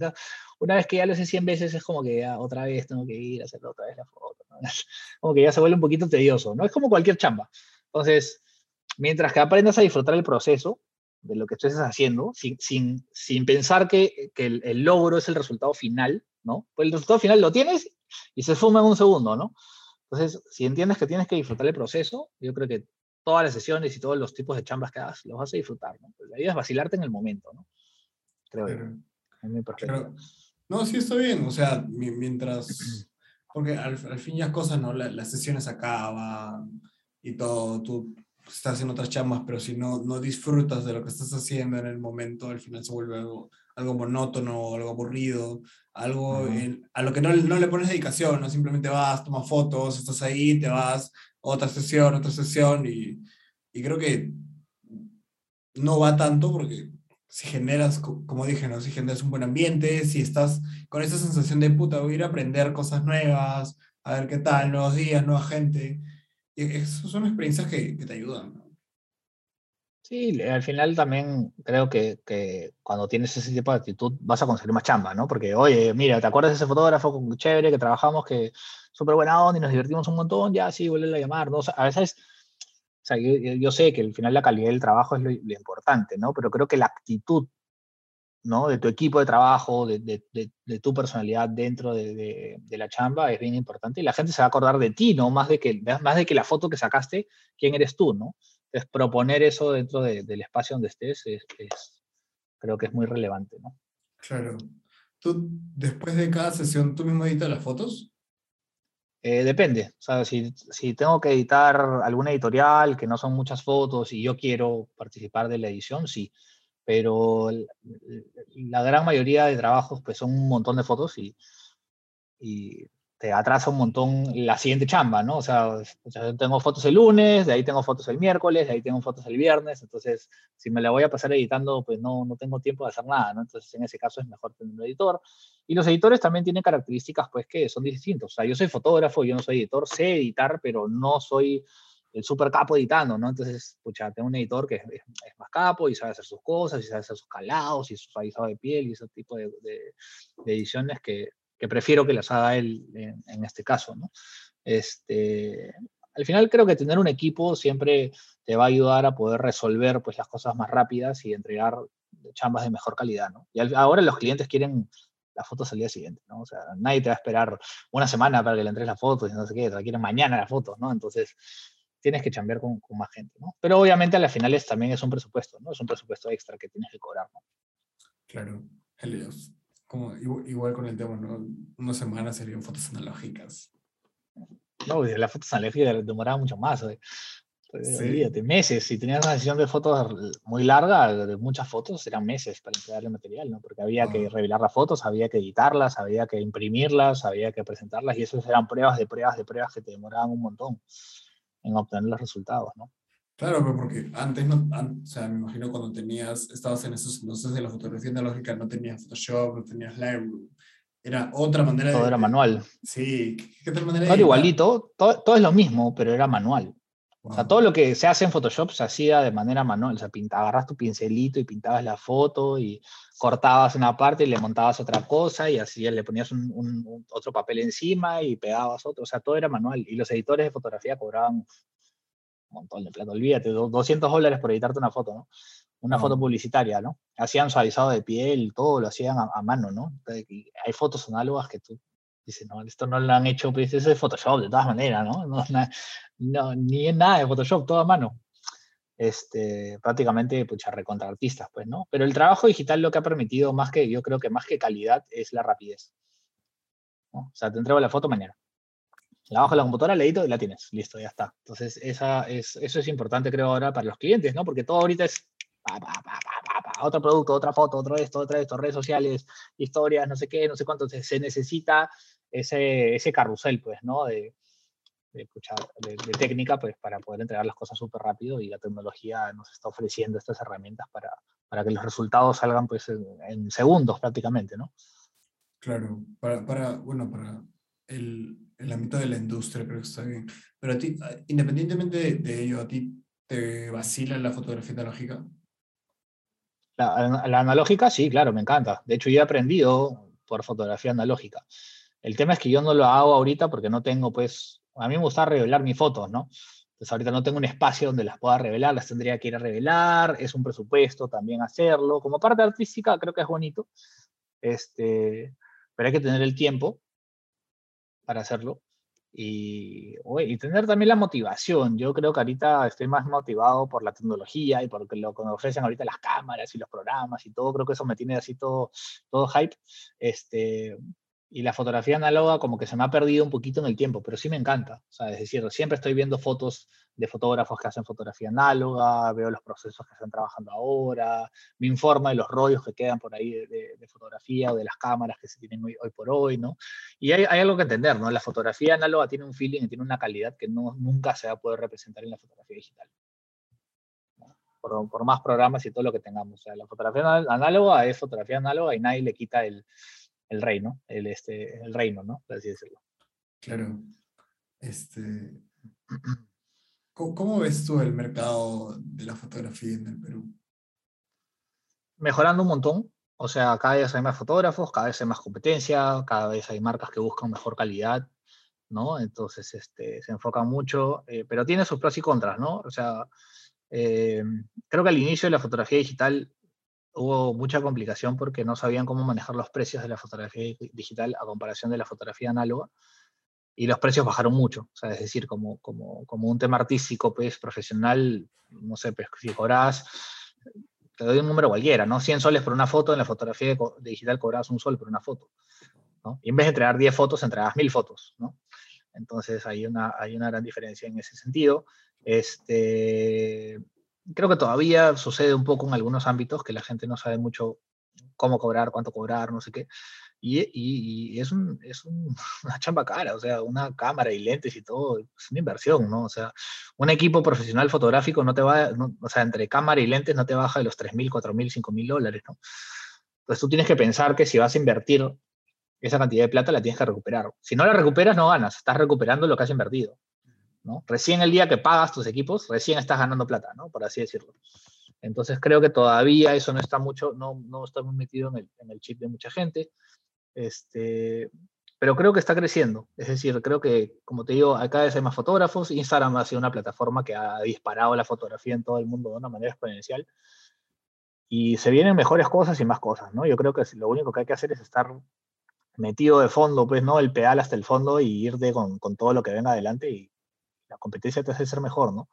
una vez que ya lo hice 100 veces es como que ya otra vez tengo que ir a hacer otra vez la foto, ¿no? Como que ya se vuelve un poquito tedioso, ¿no? Es como cualquier chamba. Entonces, mientras que aprendas a disfrutar el proceso, de lo que estés haciendo, sin, sin, sin pensar que, que el, el, logro es el resultado final, ¿no? Pues el resultado final lo tienes y se suma en un segundo, ¿no? Entonces, si entiendes que tienes que disfrutar el proceso, yo creo que todas las sesiones y todos los tipos de chambas que hagas los vas a disfrutar, ¿no? Pues la idea es vacilarte en el momento, ¿no? Creo perfecto. no, sí, está bien, o sea, mientras, porque al, al fin ya cosas, ¿no? las sesiones acaban y todo, tú estás haciendo otras chambas, pero si no, no disfrutas de lo que estás haciendo en el momento, al final se vuelve algo, algo monótono, algo aburrido, algo a lo que no, no, le pones dedicación, no simplemente vas, tomas fotos, estás ahí, te vas, otra sesión, otra sesión, y, y creo que no va tanto porque si generas, como dije, ¿no? si generas un buen ambiente, si estás con esa sensación de puta, voy a ir a aprender cosas nuevas, a ver qué tal, nuevos días, nueva gente, esas son experiencias que, que te ayudan. Sí, al final también creo que, que, cuando tienes ese tipo de actitud vas a conseguir más chamba, ¿no? Porque, oye, mira, ¿te acuerdas de ese fotógrafo chévere que trabajamos, que súper buena onda y nos divertimos un montón? Ya, sí, vuelve a llamar, ¿no? a veces, o sea, yo, yo, sé que al final la calidad del trabajo es lo, lo, importante, ¿no? Pero creo que la actitud ¿no? de tu equipo de trabajo, de, de, tu personalidad dentro de, la chamba es bien importante y la gente se va a acordar de ti, ¿no? Más de que, más de que la foto que sacaste, quién eres tú, ¿no? Entonces, proponer eso dentro del espacio donde estés es, creo que es muy relevante, ¿no? Claro. ¿Tú, después de cada sesión, tú mismo editas las fotos? Eh, depende, o sea, si, si, tengo que editar alguna editorial, que no son muchas fotos, y yo quiero participar de la edición, sí, pero la gran mayoría de trabajos pues son un montón de fotos y, y te atrasa un montón la siguiente chamba, ¿no? O sea, tengo fotos el lunes, de ahí tengo fotos el miércoles, de ahí tengo fotos el viernes, entonces si me la voy a pasar editando, pues no, no tengo tiempo de hacer nada, ¿no? Entonces en ese caso es mejor tener un editor. Y los editores también tienen características, pues, que son distintos. O sea, yo soy fotógrafo, yo no soy editor, sé editar, pero no soy el super capo editando, ¿no? Entonces, pucha, tengo un editor que es, más capo y sabe hacer sus cosas, y sabe hacer sus calados, y su suavizado de piel y ese tipo de, de ediciones que, que prefiero que las haga él en, este caso, ¿no? Este, al final creo que tener un equipo siempre te va a ayudar a poder resolver pues, las cosas más rápidas y entregar chambas de mejor calidad, ¿no? Y ahora los clientes quieren las fotos al día siguiente, ¿no? O sea, nadie te va a esperar una semana para que le entregues las fotos y no sé qué, te quieren mañana las fotos, ¿no? Entonces, tienes que chambear con, con, más gente, ¿no? Pero obviamente a las finales también es un presupuesto, ¿no? Es un presupuesto extra que tienes que cobrar, ¿no? Claro, Helios como igual con el tema, ¿no? Una semana serían fotos analógicas. No, las fotos analógicas demoraban mucho más. ¿eh? Sí. meses. Si tenías una sesión de fotos muy larga, de muchas fotos, eran meses para entregar el material, ¿no? Porque había que ah. revelar las fotos, había que editarlas, había que imprimirlas, había que presentarlas, y eso eran pruebas de pruebas de pruebas que te demoraban un montón en obtener los resultados, ¿no? Claro, pero porque antes no, o sea, me imagino cuando tenías, estabas en esos entonces de la fotografía analógica, no tenías Photoshop, no tenías Lightroom, era otra manera todo era manual. Sí, ¿qué, otra manera? Todo igualito, todo, todo, es lo mismo, pero era manual. O sea, todo lo que se hace en Photoshop se hacía de manera manual. O sea, pinta, agarras tu pincelito y pintabas la foto y cortabas una parte y le montabas otra cosa y así le ponías un, un, otro papel encima y pegabas otro. O sea, todo era manual. Y los editores de fotografía cobraban montón de plata, olvídate, 200 dólares por editarte una foto, ¿no? Una foto publicitaria, ¿no? Hacían suavizado de piel, todo lo hacían a, mano, ¿no? hay fotos análogas que tú dices, no, esto no lo han hecho, pues eso es Photoshop, de todas maneras, ¿no? no, ni es nada de Photoshop, todo a mano. Este, prácticamente, pucha, recontra artistas, pues, ¿no? Pero el trabajo digital lo que ha permitido, más que, yo creo que más que calidad, es la rapidez. O sea, te entrego la foto mañana la bajo la computadora, la edito y la tienes. Listo, ya está. Entonces, esa es, eso es importante, creo, ahora para los clientes, ¿no? Porque todo ahorita es otro producto, otra foto, otro esto, otra esto, redes sociales, historias, no sé qué, no sé cuánto. Entonces, se necesita ese, ese carrusel, pues, ¿no? De, de, de, técnica, pues, para poder entregar las cosas súper rápido y la tecnología nos está ofreciendo estas herramientas para, para que los resultados salgan, pues, en, en segundos prácticamente, ¿no? Claro, para, para bueno, para el, el ámbito de la industria, creo que está bien. Pero a ti, independientemente de, ello, ¿a ti te vacila la fotografía analógica? La, la, analógica, sí, claro, me encanta. De hecho, yo he aprendido por fotografía analógica. El tema es que yo no lo hago ahorita porque no tengo, pues, a mí me gusta revelar mis fotos, ¿no? Entonces ahorita no tengo un espacio donde las pueda revelar, las tendría que ir a revelar, es un presupuesto también hacerlo. Como parte artística creo que es bonito, este, pero hay que tener el tiempo para hacerlo. Y, y, tener también la motivación. Yo creo que ahorita estoy más motivado por la tecnología y por lo que me ofrecen ahorita las cámaras y los programas y todo. Creo que eso me tiene así todo, todo hype. Este, y la fotografía análoga como que se me ha perdido un poquito en el tiempo, pero sí me encanta. O sea, es decir, siempre estoy viendo fotos de fotógrafos que hacen fotografía análoga, veo los procesos que están trabajando ahora, me informa de los rollos que quedan por ahí de, fotografía o de las cámaras que se tienen hoy, hoy por hoy, ¿no? Y hay, hay, algo que entender, ¿no? La fotografía análoga tiene un feeling y tiene una calidad que no, nunca se va a poder representar en la fotografía digital. Por, por, más programas y todo lo que tengamos. O sea, la fotografía análoga es fotografía análoga y nadie le quita el, el reino, el, este, el reino, ¿no? Por así decirlo. Claro. Este, ¿cómo, ves tú el mercado de la fotografía en el Perú? Mejorando un montón. O sea, cada vez hay más fotógrafos, cada vez hay más competencia, cada vez hay marcas que buscan mejor calidad, ¿no? Entonces, este, se enfoca mucho, eh, pero tiene sus pros y contras, ¿no? O sea, eh, creo que al inicio de la fotografía digital hubo mucha complicación porque no sabían cómo manejar los precios de la fotografía digital a comparación de la fotografía análoga y los precios bajaron mucho. O sea, es decir, como, como, como un tema artístico, pues profesional, no sé, pues, si cobras, te doy un número cualquiera, ¿no? 100 soles por una foto, en la fotografía digital cobras un sol por una foto. ¿no? Y en vez de entregar 10 fotos, entregas 1000 fotos, ¿no? Entonces hay una, hay una gran diferencia en ese sentido. Este, creo que todavía sucede un poco en algunos ámbitos que la gente no sabe mucho cómo cobrar, cuánto cobrar, no sé qué. Y, y, es, un, es un, una chamba cara, o sea, una cámara y lentes y todo, es una inversión, ¿no? O sea, un equipo profesional fotográfico no te va, o sea, entre cámara y lentes no te baja de los 3.000, 4.000, 5.000 dólares, ¿no? Entonces tú tienes que pensar que si vas a invertir esa cantidad de plata la tienes que recuperar. Si no la recuperas, no ganas, estás recuperando lo que has invertido. Recién el día que pagas tus equipos, recién estás ganando plata, ¿no? Por así decirlo. Entonces creo que todavía eso no está mucho, no, no está muy metido en el, en el, chip de mucha gente. Este, pero creo que está creciendo. Es decir, creo que, como te digo, cada vez hay más fotógrafos. Instagram ha sido una plataforma que ha disparado la fotografía en todo el mundo de una manera exponencial. Y se vienen mejores cosas y más cosas, ¿no? Yo creo que lo único que hay que hacer es estar metido de fondo, pues, ¿no? El pedal hasta el fondo y irte con, con todo lo que venga adelante y, la competencia te hace ser mejor, ¿no?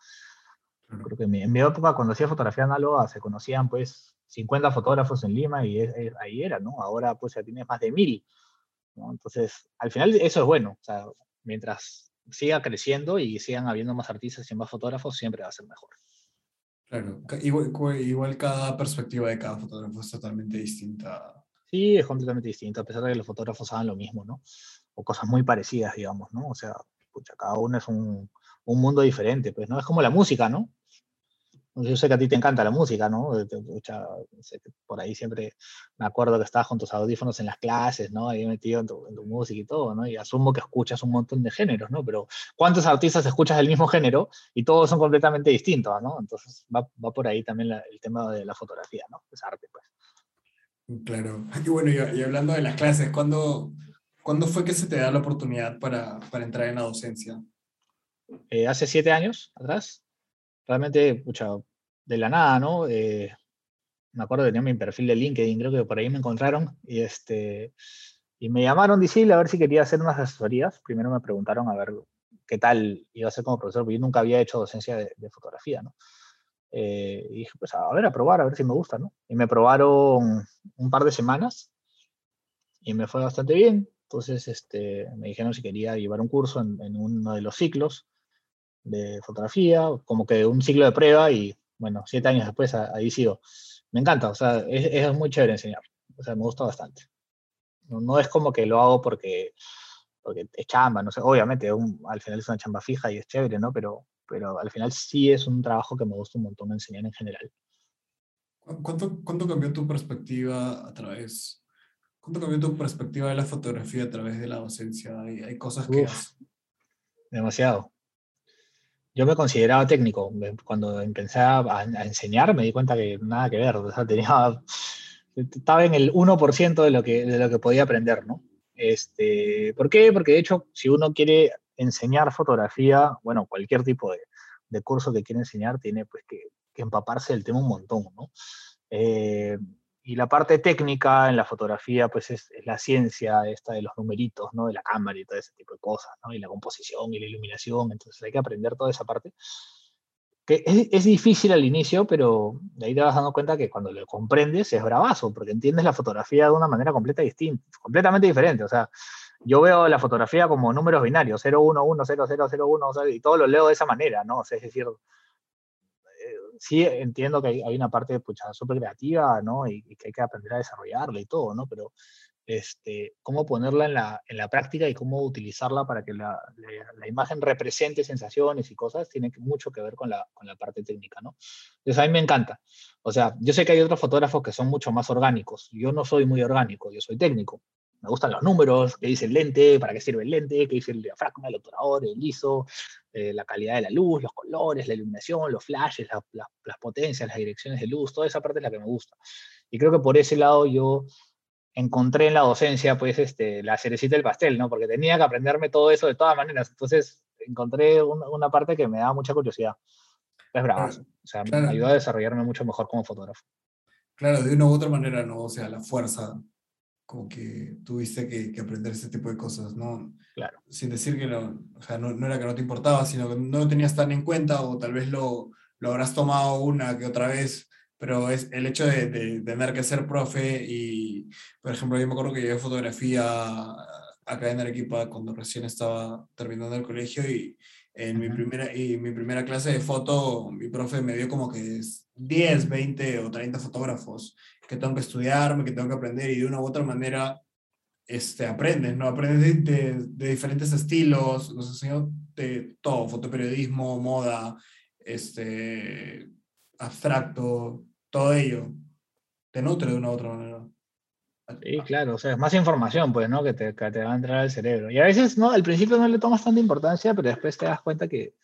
Creo que en mi, época, cuando hacía fotografía análoga, se conocían pues 50 fotógrafos en Lima y ahí era, ¿no? Ahora pues ya tienes más de mil, ¿no? Entonces, al final eso es bueno, o sea, mientras siga creciendo y sigan habiendo más artistas y más fotógrafos, siempre va a ser mejor. Claro, igual, igual cada perspectiva de cada fotógrafo es totalmente distinta. Sí, es completamente distinto, a pesar de que los fotógrafos hagan lo mismo, ¿no? O cosas muy parecidas, digamos, ¿no? O sea, pucha, cada uno es un, un mundo diferente, pues, ¿no? Es como la música, ¿no? Yo sé que a ti te encanta la música, ¿no? Por ahí siempre me acuerdo que estabas con tus audífonos en las clases, ¿no? Ahí metido en tu, música y todo, ¿no? Y asumo que escuchas un montón de géneros, ¿no? Pero ¿cuántos artistas escuchas del mismo género y todos son completamente distintos, ¿no? Entonces va, va por ahí también el tema de la fotografía, ¿no? Es arte, pues. Claro. Y bueno, y, hablando de las clases, ¿cuándo, ¿cuándo fue que se te da la oportunidad para, para entrar en la docencia? Eh, hace siete años atrás, realmente, pucha, de la nada, ¿no? Eh, me acuerdo que tenía mi perfil de LinkedIn, creo que por ahí me encontraron y, este, y me llamaron, dice, a ver si quería hacer unas asesorías. Primero me preguntaron a ver qué tal iba a ser como profesor, porque yo nunca había hecho docencia de, fotografía, ¿no? Eh, y dije, pues a ver, a probar, a ver si me gusta, ¿no? Y me probaron un par de semanas y me fue bastante bien. Entonces este, me dijeron si quería llevar un curso en, en uno de los ciclos de fotografía, como que un ciclo de prueba y bueno, siete años después ahí sigo. Me encanta, o sea, es, es muy chévere enseñar, o sea, me gusta bastante. No, no, es como que lo hago porque, porque es chamba, no sé, obviamente al final es una chamba fija y es chévere, ¿no? Pero, pero al final sí es un trabajo que me gusta un montón enseñar en general. ¿Cuánto, cuánto cambió tu perspectiva a través, cuánto cambió tu perspectiva de la fotografía a través de la docencia? Hay, hay cosas que... demasiado yo me consideraba técnico. Cuando empecé a, enseñar me di cuenta que nada que ver. O sea, tenía, estaba en el 1% de lo, que, de lo que podía aprender, ¿no? Este, ¿Por qué? Porque de hecho, si uno quiere enseñar fotografía, bueno, cualquier tipo de, de curso que quiere enseñar, tiene pues que, que, empaparse del tema un montón, ¿no? Eh, y la parte técnica en la fotografía, pues es, la ciencia esta de los numeritos, ¿no? De la cámara y todo ese tipo de cosas, ¿no? Y la composición y la iluminación, entonces hay que aprender toda esa parte. Que es, es, difícil al inicio, pero de ahí te vas dando cuenta que cuando lo comprendes es bravazo, porque entiendes la fotografía de una manera completa distinta, completamente diferente. O sea, yo veo la fotografía como números binarios, 0, 1, 1, 0, 0, 0, 1, y todo lo leo de esa manera, ¿no? O sea, es decir, sí entiendo que hay, una parte súper creativa, ¿no? Y, que hay que aprender a desarrollarla y todo, ¿no? Pero este, cómo ponerla en la, en la práctica y cómo utilizarla para que la, la, imagen represente sensaciones y cosas tiene mucho que ver con la, con la parte técnica, ¿no? Entonces a mí me encanta. O sea, yo sé que hay otros fotógrafos que son mucho más orgánicos. Yo no soy muy orgánico, yo soy técnico me gustan los números, qué dice el lente, para qué sirve el lente, qué dice el diafragma, el obturador, el ISO, eh, la calidad de la luz, los colores, la iluminación, los flashes, las potencias, las direcciones de luz, toda esa parte es la que me gusta. Y creo que por ese lado yo encontré en la docencia, pues, este, la cerecita del pastel, ¿no? Porque tenía que aprenderme todo eso de todas maneras. Entonces, encontré una, parte que me da mucha curiosidad. Es bravo. O sea, me ayudó a desarrollarme mucho mejor como fotógrafo. Claro, de una u otra manera, ¿no? O sea, la fuerza, como que tuviste que, que aprender ese tipo de cosas, ¿no? Claro. Sin decir que no, o sea, no, no, era que no te importaba, sino que no lo tenías tan en cuenta o tal vez lo, lo habrás tomado una que otra vez, pero es el hecho de, de, tener que ser profe y, por ejemplo, yo me acuerdo que llevé fotografía acá en Arequipa cuando recién estaba terminando el colegio y en mi primera, y mi primera clase de foto, mi profe me dio como que 10, 20 o 30 fotógrafos que tengo que estudiarme, que tengo que aprender y de una u otra manera este, aprendes, ¿no? Aprendes de, de, diferentes estilos, nos enseñó de todo, fotoperiodismo, moda, este, abstracto, todo ello. Te nutre de una u otra manera. Sí, claro, o sea, es más información, pues, ¿no? Que te, que te va a entrar al cerebro. Y a veces, ¿no? Al principio no le tomas tanta importancia, pero después te das cuenta que,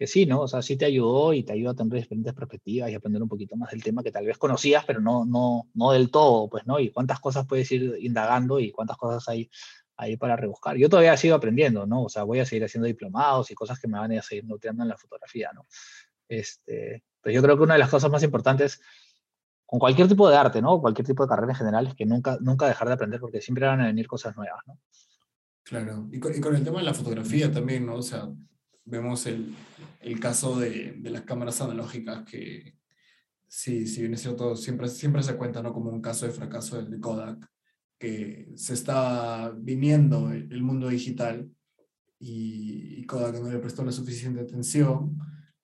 que sí, ¿no? O sea, sí te ayudó y te ayuda a tener diferentes perspectivas y aprender un poquito más del tema que tal vez conocías, pero no, no, no del todo, pues, ¿no? Y cuántas cosas puedes ir indagando y cuántas cosas hay ahí para rebuscar. Yo todavía sigo aprendiendo, ¿no? O sea, voy a seguir haciendo diplomados y cosas que me van a seguir nutriendo en la fotografía, ¿no? Este, pero yo creo que una de las cosas más importantes con cualquier tipo de arte, ¿no? Cualquier tipo de carrera en general, es que nunca, nunca dejar de aprender porque siempre van a venir cosas nuevas, ¿no? Claro, y con, y con el tema de la fotografía también, ¿no? O sea, vemos el, el caso de, de, las cámaras analógicas que, sí, si bien es cierto, siempre, siempre se cuenta, ¿no? Como un caso de fracaso de Kodak, que se está viniendo el, el mundo digital y, y Kodak no le prestó la suficiente atención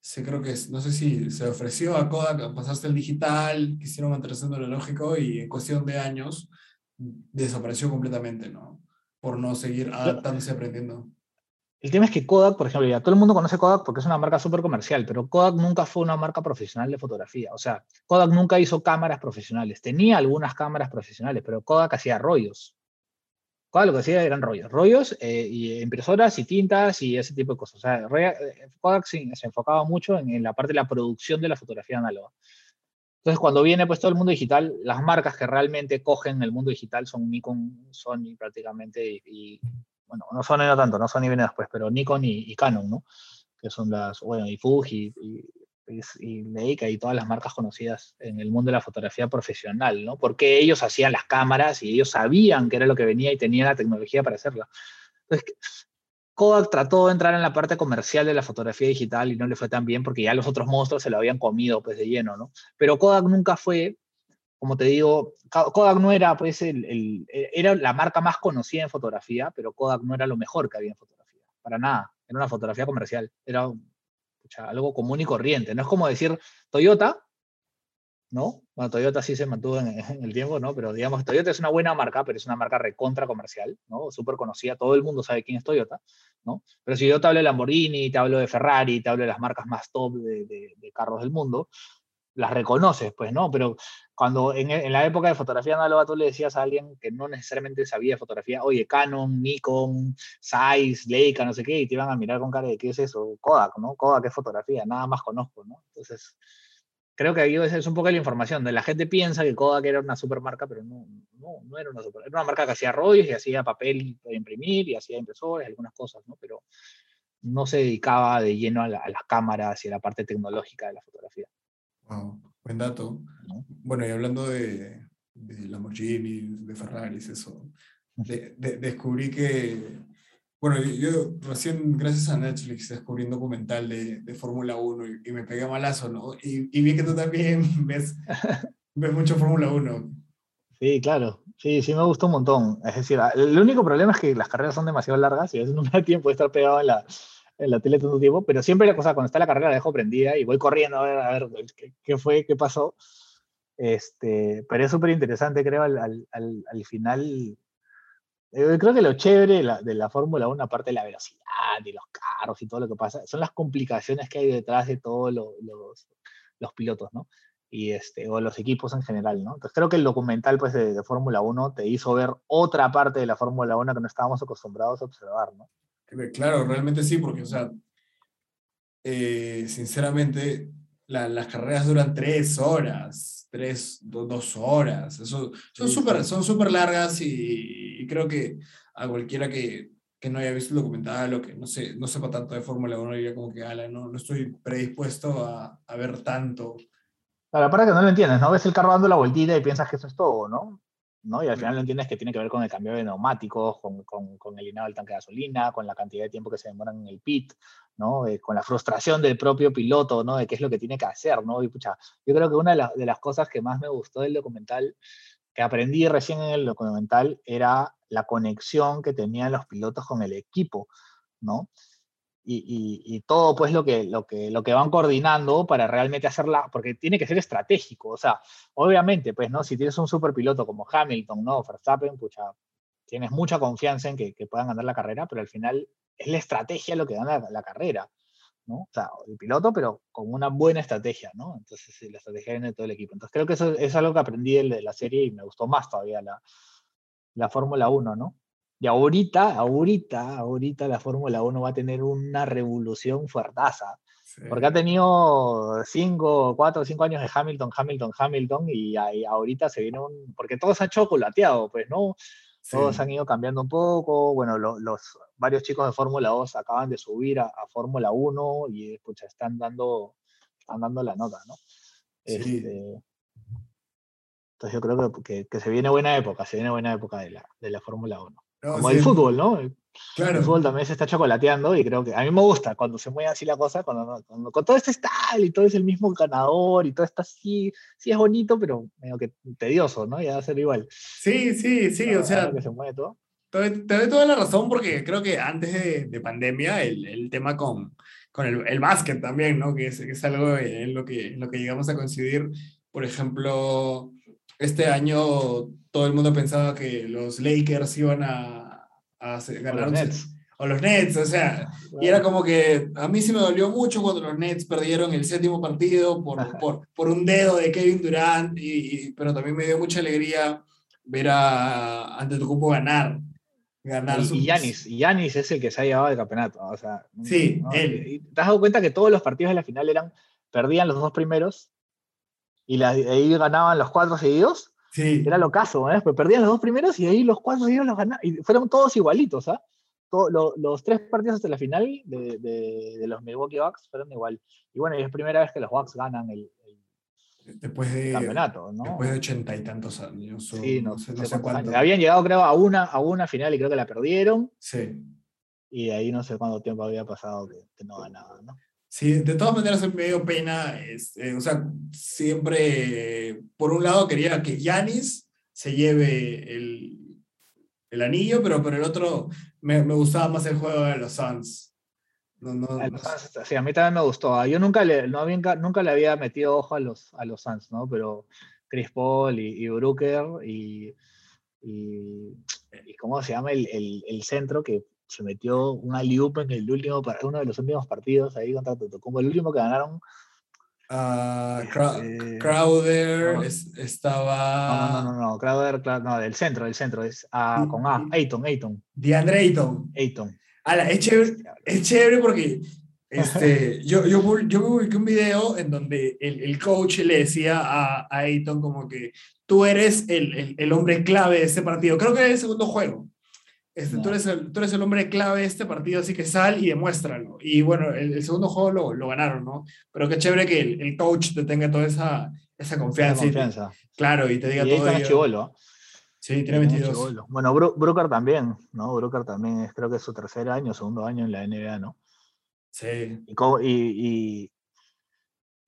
se creo que, no sé si se ofreció a Kodak, pasaste el digital, quisieron mantenerse en lo lógico y en cuestión de años desapareció completamente, ¿no? Por no seguir adaptándose, aprendiendo. El tema es que Kodak, por ejemplo, ya todo el mundo conoce Kodak porque es una marca súper comercial, pero Kodak nunca fue una marca profesional de fotografía. O sea, Kodak nunca hizo cámaras profesionales. Tenía algunas cámaras profesionales, pero Kodak hacía rollos lo que hacía eran rollos, rollos eh, y impresoras y tintas y ese tipo de cosas. O sea, eh, Kodak se, enfocaba mucho en, la parte de la producción de la fotografía análoga. Entonces, cuando viene pues todo el mundo digital, las marcas que realmente cogen el mundo digital son Nikon, Sony prácticamente y, bueno, no Sony no tanto, no Sony viene después, pero Nikon y, Canon, ¿no? Que son las, bueno, y Fuji y, y Leica y todas las marcas conocidas en el mundo de la fotografía profesional, ¿no? Porque ellos hacían las cámaras y ellos sabían qué era lo que venía y tenían la tecnología para hacerla. Entonces, Kodak trató de entrar en la parte comercial de la fotografía digital y no le fue tan bien porque ya los otros monstruos se lo habían comido pues de lleno, ¿no? Pero Kodak nunca fue, como te digo, Kodak no era pues el, el, era la marca más conocida en fotografía, pero Kodak no era lo mejor que había en fotografía, para nada, era una fotografía comercial, era algo común y corriente. No es como decir Toyota, ¿no? Bueno, Toyota sí se mantuvo en, el tiempo, ¿no? Pero digamos, Toyota es una buena marca, pero es una marca recontra comercial, ¿no? Súper conocida, todo el mundo sabe quién es Toyota, ¿no? Pero si yo te hablo de Lamborghini, te hablo de Ferrari, te hablo de las marcas más top de, de carros del mundo, las reconoces, pues, ¿no? Pero cuando en, en, la época de fotografía análoga tú le decías a alguien que no necesariamente sabía fotografía, oye, Canon, Nikon, Zeiss, Leica, no sé qué, y te iban a mirar con cara de qué es eso, Kodak, ¿no? Kodak es fotografía, nada más conozco, ¿no? Entonces, creo que ahí es un poco la información, la gente piensa que Kodak era una supermarca, pero no, no, no era una supermarca, era una marca que hacía rollos y hacía papel para imprimir y hacía impresores, algunas cosas, ¿no? Pero no se dedicaba de lleno a, la, a las cámaras y a la parte tecnológica de la fotografía. Wow, buen dato. Bueno, y hablando de, de Lamborghini, de Ferrari, eso, de, de, descubrí que, bueno, yo, recién, gracias a Netflix, descubrí un documental de, de Fórmula 1 y, y, me pegué malazo, ¿no? Y, y, vi que tú también ves, ves mucho Fórmula 1. Sí, claro. Sí, sí me gustó un montón. Es decir, el único problema es que las carreras son demasiado largas y a veces no me da tiempo de estar pegado en la, en la tele el tiempo, pero siempre la cosa, cuando está la carrera la dejo prendida y voy corriendo a ver, a ver qué, qué fue, qué pasó. Este, pero es súper interesante, creo, al, al, al, final. Eh, creo que lo chévere de la, la Fórmula 1, aparte de la velocidad y los carros y todo lo que pasa, son las complicaciones que hay detrás de todos lo, los, los pilotos, ¿no? Y este, o los equipos en general, ¿no? Entonces creo que el documental pues, de, de Fórmula 1 te hizo ver otra parte de la Fórmula 1 que no estábamos acostumbrados a observar, ¿no? Claro, realmente sí, porque, o sea, eh, sinceramente, la, las carreras duran tres horas, tres, do, dos horas. Eso, son súper son super largas y, y, creo que a cualquiera que, que, no haya visto el documental o que no, sé, no sepa tanto de Fórmula 1 diría como que, ala, no, no estoy predispuesto a, a ver tanto. Claro, para que no lo entiendes, ¿no? Ves el carro dando la vueltita y piensas que eso es todo, ¿no? ¿No? Y al final no entiendes que tiene que ver con el cambio de neumáticos, con, con, con el llenado del tanque de gasolina, con la cantidad de tiempo que se demoran en el pit, ¿no? Eh, con la frustración del propio piloto, ¿no? De qué es lo que tiene que hacer, ¿no? Y pucha, yo creo que una de, de las cosas que más me gustó del documental, que aprendí recién en el documental, era la conexión que tenían los pilotos con el equipo, ¿no? Y, todo pues lo que, lo, que, lo que van coordinando para realmente hacerla, porque tiene que ser estratégico, o sea, obviamente, pues, ¿no? Si tienes un superpiloto como Hamilton, ¿no? Verstappen, pucha, tienes mucha confianza en que, puedan ganar la carrera, pero al final es la estrategia lo que gana la, carrera, ¿no? O sea, el piloto, pero con una buena estrategia, ¿no? Entonces, la estrategia viene de todo el equipo. Entonces, creo que eso es algo que aprendí de la serie y me gustó más todavía la, la Fórmula 1, ¿no? Y ahorita, ahorita, ahorita la Fórmula 1 va a tener una revolución fuertaza. Porque ha tenido cinco, cuatro cinco años de Hamilton, Hamilton, Hamilton, y, ahorita se viene un. Porque todos han chocolateado, pues, ¿no? Todos han ido cambiando un poco. Bueno, los varios chicos de Fórmula 2 acaban de subir a, Fórmula 1 y escucha, están dando, están dando la nota, ¿no? Este, entonces yo creo que, que, se viene buena época, se viene buena época de la, de la Fórmula 1 como el fútbol, ¿no? Claro. El fútbol también se está chocolateando y creo que a mí me gusta cuando se mueve así la cosa, cuando, con todo este tal y todo es el mismo ganador y todo está así, sí es bonito, pero medio que tedioso, ¿no? Ya va a ser igual. Sí, sí, sí, o sea. Que se mueve todo. Te, doy toda la razón porque creo que antes de, pandemia el, el, tema con, con el, el, básquet también, ¿no? Que es, es algo en lo que, en lo que llegamos a coincidir. Por ejemplo, este año todo el mundo pensaba que los Lakers iban a, a ganar. O los, Nets. o los Nets, o sea, y era como que a mí sí me dolió mucho cuando los Nets perdieron el séptimo partido por, por, por un dedo de Kevin Durant, y, pero también me dio mucha alegría ver a Antetokounmpo ganar. ganar y Yanis, Yanis es el que se ha llevado el campeonato, o sea, sí, él. ¿Te has dado cuenta que todos los partidos de la final eran, perdían los dos primeros y ahí ganaban los cuatro seguidos. Sí. Era lo caso, ¿eh? Pues perdían los dos primeros y ahí los cuatro seguidos los ganaban. Y fueron todos igualitos, ¿ah? los tres partidos hasta la final de, de, los Milwaukee Bucks fueron igual. Y bueno, es primera vez que los Bucks ganan el, después de, campeonato, ¿no? Después de ochenta y tantos años. sí, no, sé, cuánto. Habían llegado, creo, a una, a una final y creo que la perdieron. Sí. Y ahí no sé cuánto tiempo había pasado que, que no ganaban, ¿no? Sí, de todas maneras me dio pena, este, o sea, siempre, por un lado quería que Yanis se lleve el, el, anillo, pero por el otro me, me, gustaba más el juego de los Suns. No, no, sí, a mí también me gustó. Ah, yo nunca le, no nunca le había metido ojo a los, a los Suns, ¿no? Pero Chris Paul y, y Brooker y, y, y, ¿cómo se llama el, el, el centro que se metió un aliup en el último, uno de los últimos partidos ahí contra como el último que ganaron. Uh, Crowder estaba. No, no, no, no, Crowder, no, del centro, del centro, es uh, con A, Ayton, Ayton. DeAndre Ayton. Ayton. es chévere, es chévere porque este, yo, yo, yo publiqué un video en donde el, el coach le decía a, a, Ayton como que tú eres el, el, el hombre clave de este partido. Creo que es el segundo juego. Este, tú, eres el, tú, eres el, hombre clave de este partido, así que sal y demuéstralo. Y bueno, el, segundo juego lo, lo, ganaron, ¿no? Pero qué chévere que el, el coach te tenga toda esa, esa confianza. confianza. claro, y te diga todo. Ello. Chivolo. Sí, tiene 22. Bueno, Brooker también, ¿no? Brooker también es, creo que es su tercer año, segundo año en la NBA, ¿no? Sí. Y, y,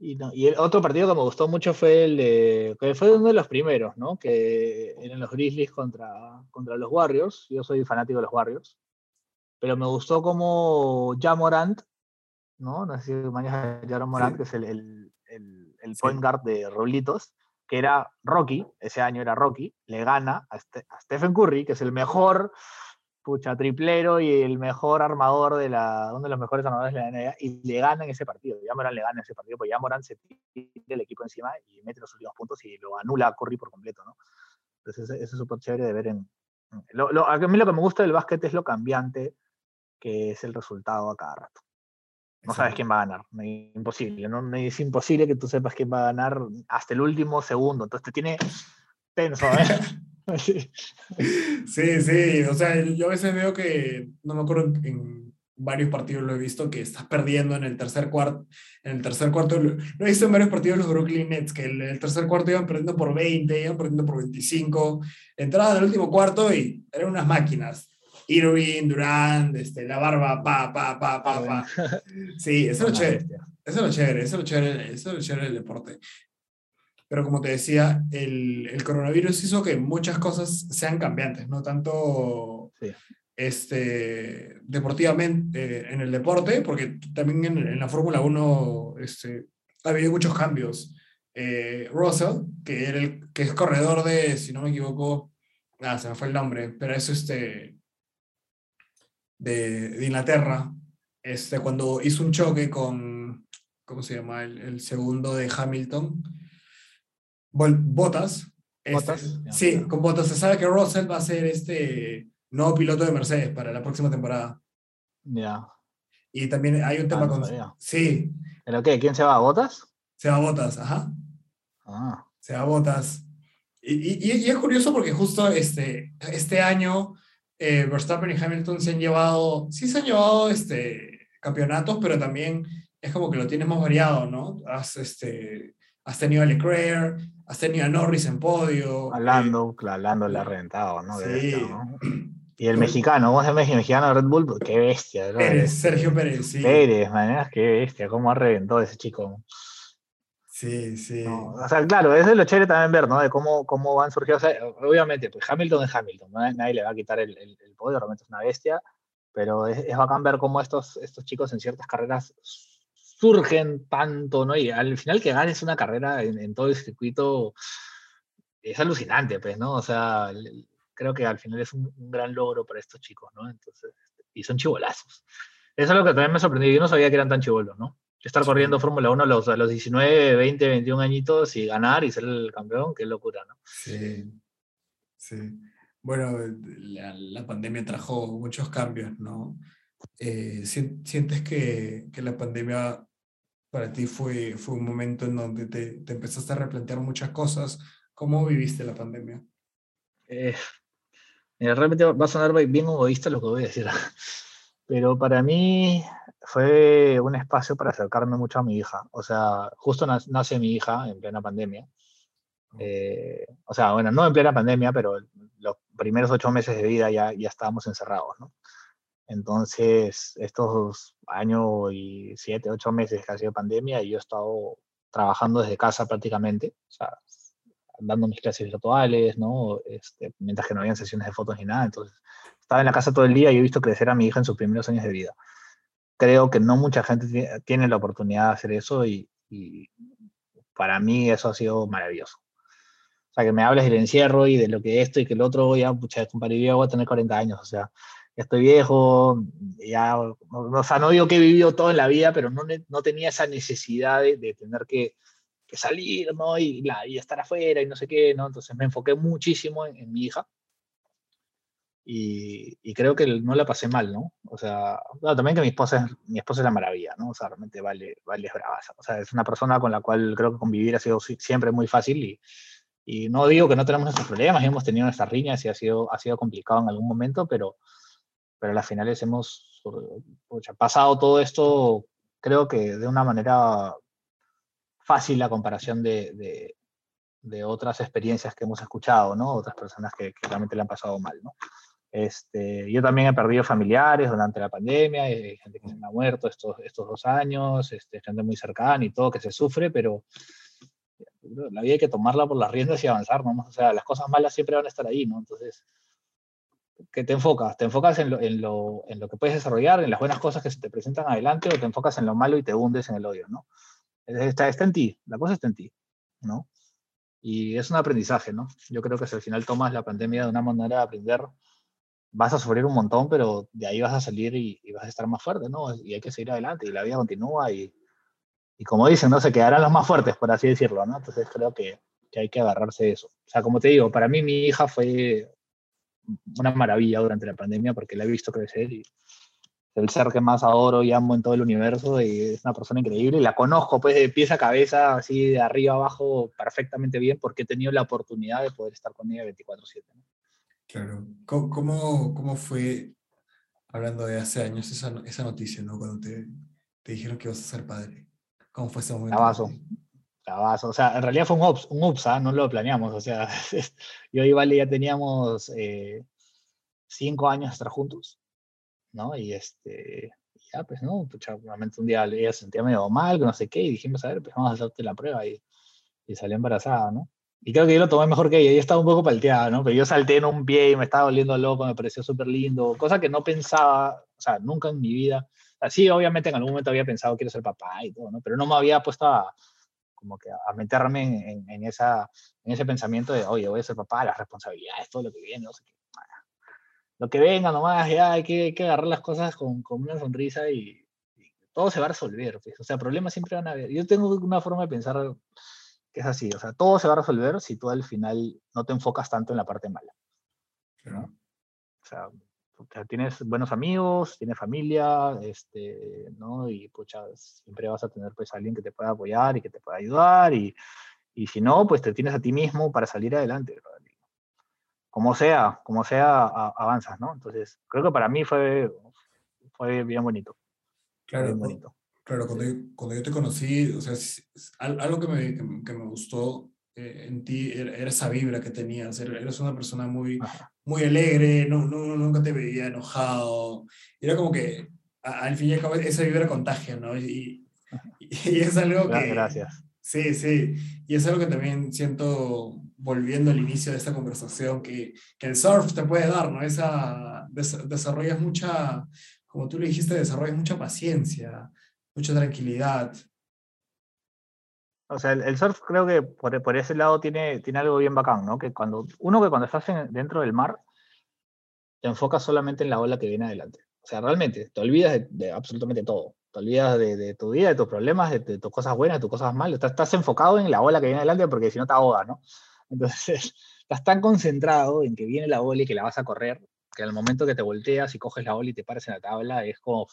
y, el otro partido que me gustó mucho fue el de. que fue uno de los primeros, ¿no? Que eran los Grizzlies contra, contra los Warriors. Yo soy fanático de los Warriors. Pero me gustó como Jamorant, ¿no? No sé si mañana Jamorant, que es el, el, el, point guard de Rolitos, que era Rocky, ese año era Rocky, le gana a, a Stephen Curry, que es el mejor pucha, triplero y el mejor armador de la, uno de los mejores armadores de la NBA, y le ganan ese partido. Ya Morán le gana ese partido, porque ya Morán se tira el equipo encima y mete los últimos puntos y lo anula a Curry por completo, ¿no? Entonces, eso es súper chévere de ver en... Lo, a mí lo que me gusta del básquet es lo cambiante que es el resultado a cada rato. No sabes quién va a ganar, imposible, ¿no? Es imposible que tú sepas quién va a ganar hasta el último segundo. Entonces te tiene tenso, ¿eh? Sí, sí, o sea, yo a veces veo que, no me acuerdo en, varios partidos lo he visto que estás perdiendo en el tercer cuarto. En el tercer cuarto, lo, he visto en varios partidos los Brooklyn Nets, que en el tercer cuarto iban perdiendo por 20, iban perdiendo por 25. Entraban en el último cuarto y eran unas máquinas. Irving, Durant, este, la barba, pa, pa, pa, pa, pa. Sí, eso es lo chévere. Eso es lo chévere, eso es lo chévere, eso es lo chévere del deporte. Pero como te decía, el, el, coronavirus hizo que muchas cosas sean cambiantes, no tanto sí este, deportivamente eh, en el deporte, porque también en, la Fórmula 1 este, ha habido muchos cambios. Eh, Russell, que, era el, que es corredor de, si no me equivoco, ah, se me fue el nombre, pero es este, de, de Inglaterra, este, cuando hizo un choque con, ¿cómo se llama? El, el segundo de Hamilton, Botas. Este, sí, con Botas. Se sabe que Russell va a ser este no piloto de Mercedes para la próxima temporada. Ya. Y también hay un tema ah, con. Sí. ¿Pero qué? ¿Quién se va a Botas? Se va a Botas, ajá. Ah. Se va a Botas. Y, y, es curioso porque justo este, este año eh, Verstappen y Hamilton se han llevado, sí se han llevado este, campeonatos, pero también es como que lo tienes más variado, ¿no? Has, este, has tenido a Leclerc, has tenido a Norris en podio. A Lando, eh, Lando le ha reventado, ¿no? Sí. ¿no? Y el mexicano, ¿cómo se llama el mexicano Red Bull? Qué bestia, ¿no? Pérez, Sergio Pérez, sí. Pérez, maneras, qué bestia, cómo ha reventado ese chico. Sí, sí. o sea, claro, eso es lo chévere también ver, ¿no? De cómo, cómo van surgiendo. O sea, obviamente, pues Hamilton es Hamilton, ¿no? nadie le va a quitar el, el, podio, realmente es una bestia, pero es, es, bacán ver cómo estos, estos chicos en ciertas carreras surgen tanto, ¿no? Y al final que ganes una carrera en, en todo el circuito es alucinante, pues, ¿no? O sea, creo que al final es un, gran logro para estos chicos, ¿no? Entonces, y son chivolazos. Eso es lo que también me sorprendió. Yo no sabía que eran tan chivolos, ¿no? Estar corriendo Fórmula 1 a los, a los 19, 20, 21 añitos y ganar y ser el campeón, qué locura, ¿no? Sí, sí. Bueno, la, la pandemia trajo muchos cambios, ¿no? Eh, ¿Sientes que, que, la pandemia para ti fue, fue un momento en donde te, te empezaste a replantear muchas cosas? ¿Cómo viviste la pandemia? Eh, realmente va a sonar bien egoísta lo que voy a decir, pero para mí fue un espacio para acercarme mucho a mi hija. O sea, justo nace mi hija en plena pandemia. Eh, o sea, bueno, no en plena pandemia, pero los primeros ocho meses de vida ya, ya estábamos encerrados, ¿no? Entonces, estos años y siete, ocho meses que ha sido pandemia, yo he estado trabajando desde casa prácticamente. O sea, dando mis clases virtuales, ¿no? Este, mientras que no habían sesiones de fotos ni nada. Entonces, estaba en la casa todo el día y he visto crecer a mi hija en sus primeros años de vida. Creo que no mucha gente tiene la oportunidad de hacer eso y, para mí eso ha sido maravilloso. O sea, que me hables del encierro y de lo que esto y que el otro, ya, pucha, compadre, yo voy a tener 40 años, o sea, estoy viejo, ya, o sea, no digo que he vivido todo en la vida, pero no, no tenía esa necesidad de tener que que salir, ¿no? Y, y, estar afuera y no sé qué, ¿no? Entonces me enfoqué muchísimo en, mi hija. Y, y, creo que no la pasé mal, ¿no? O sea, también que mi esposa, es, mi esposa es la maravilla, ¿no? O sea, realmente vale, vale bravaza. O sea, es una persona con la cual creo que convivir ha sido siempre muy fácil y, y no digo que no tenemos nuestros problemas, hemos tenido nuestras riñas y ha sido, ha sido complicado en algún momento, pero, pero a las finales hemos pasado todo esto, creo que de una manera fácil la comparación de, de, otras experiencias que hemos escuchado, ¿no? Otras personas que, realmente le han pasado mal, ¿no? Este, yo también he perdido familiares durante la pandemia, hay gente que se me ha muerto estos, estos dos años, este, gente muy cercana y todo que se sufre, pero la vida hay que tomarla por las riendas y avanzar, ¿no? O sea, las cosas malas siempre van a estar ahí, ¿no? Entonces, ¿qué te enfocas? ¿Te enfocas en lo, en, lo, en lo que puedes desarrollar, en las buenas cosas que se te presentan adelante, o te enfocas en lo malo y te hundes en el odio, ¿no? Está, está en ti, la cosa está en ti, ¿no? Y es un aprendizaje, ¿no? Yo creo que si al final tomas la pandemia de una manera de aprender, vas a sufrir un montón, pero de ahí vas a salir y, vas a estar más fuerte, ¿no? Y hay que seguir adelante y la vida continúa y, y como dicen, ¿no? Se quedarán los más fuertes, por así decirlo, ¿no? Entonces creo que, que, hay que agarrarse de eso. O sea, como te digo, para mí mi hija fue una maravilla durante la pandemia porque la he visto crecer y, el ser que más adoro y amo en todo el universo y es una persona increíble. La conozco pues de pies a cabeza, así de arriba abajo, perfectamente bien porque he tenido la oportunidad de poder estar con ella 24/7. Claro. ¿Cómo, ¿Cómo, fue hablando de hace años, esa, esa noticia, ¿no? Cuando te, te dijeron que ibas a ser padre. ¿Cómo fue ese momento? Cavazo. O sea, en realidad fue un ups, un ups ¿ah? no lo planeamos. O sea, yo y Vale ya teníamos eh, cinco años estar juntos, ¿no? Y este, ya, pues, ¿no? Pucha, un día ella se sentía medio mal, no sé qué, y dijimos, a ver, pues vamos a hacerte la prueba, y, y salió embarazada, ¿no? Y creo que yo lo tomé mejor que ella, ella estaba un poco palteada, ¿no? Pero yo salté en un pie y me estaba volviendo loco, me pareció súper lindo, cosa que no pensaba, o sea, nunca en mi vida. Así, obviamente, en algún momento había pensado quiero ser papá y todo, ¿no? Pero no me había puesto a, como que a meterme en, en, esa, en ese pensamiento de, oye, voy a ser papá, las responsabilidades, todo lo que viene, no sé qué. Lo que venga nomás, ya hay que, hay que agarrar las cosas con, con una sonrisa y, y, todo se va a resolver. Pues. O sea, problemas siempre van a haber. Yo tengo una forma de pensar que es así, o sea, todo se va a resolver si tú al final no te enfocas tanto en la parte mala. ¿no? O, sea, tienes buenos amigos, tienes familia, este, ¿no? Y pucha, siempre vas a tener pues alguien que te pueda apoyar y que te pueda ayudar y, y si no, pues te tienes a ti mismo para salir adelante. Como sea, como sea, a, avanzas, ¿no? Entonces, creo que para mí fue, fue bien bonito. Claro, bien bonito. Claro, cuando yo, cuando yo te conocí, o sea, algo que me, que me gustó en ti era, esa vibra que tenías. Eres una persona muy, muy alegre, no, no, nunca te veía enojado. Era como que al fin y al cabo esa vibra contagia, ¿no? Y, y, es algo que... Gracias. Sí, sí. Y es algo que también siento, volviendo al inicio de esta conversación, que, que el surf te puede dar, ¿no? Esa, desarrollas mucha, como tú le dijiste, desarrollas mucha paciencia, mucha tranquilidad. O sea, el, surf creo que por, por, ese lado tiene, tiene algo bien bacán, ¿no? Que cuando, uno que cuando estás dentro del mar, te enfocas solamente en la ola que viene adelante. O sea, realmente, te olvidas de, absolutamente todo. Te olvidas de, de, tu vida, de tus problemas, de, tus cosas buenas, de tus cosas malas. Estás, estás, enfocado en la ola que viene adelante porque si no te ahogas, ¿no? Entonces, estás tan concentrado en que viene la ola y que la vas a correr, que al momento que te volteas y coges la ola y te pares en la tabla, es como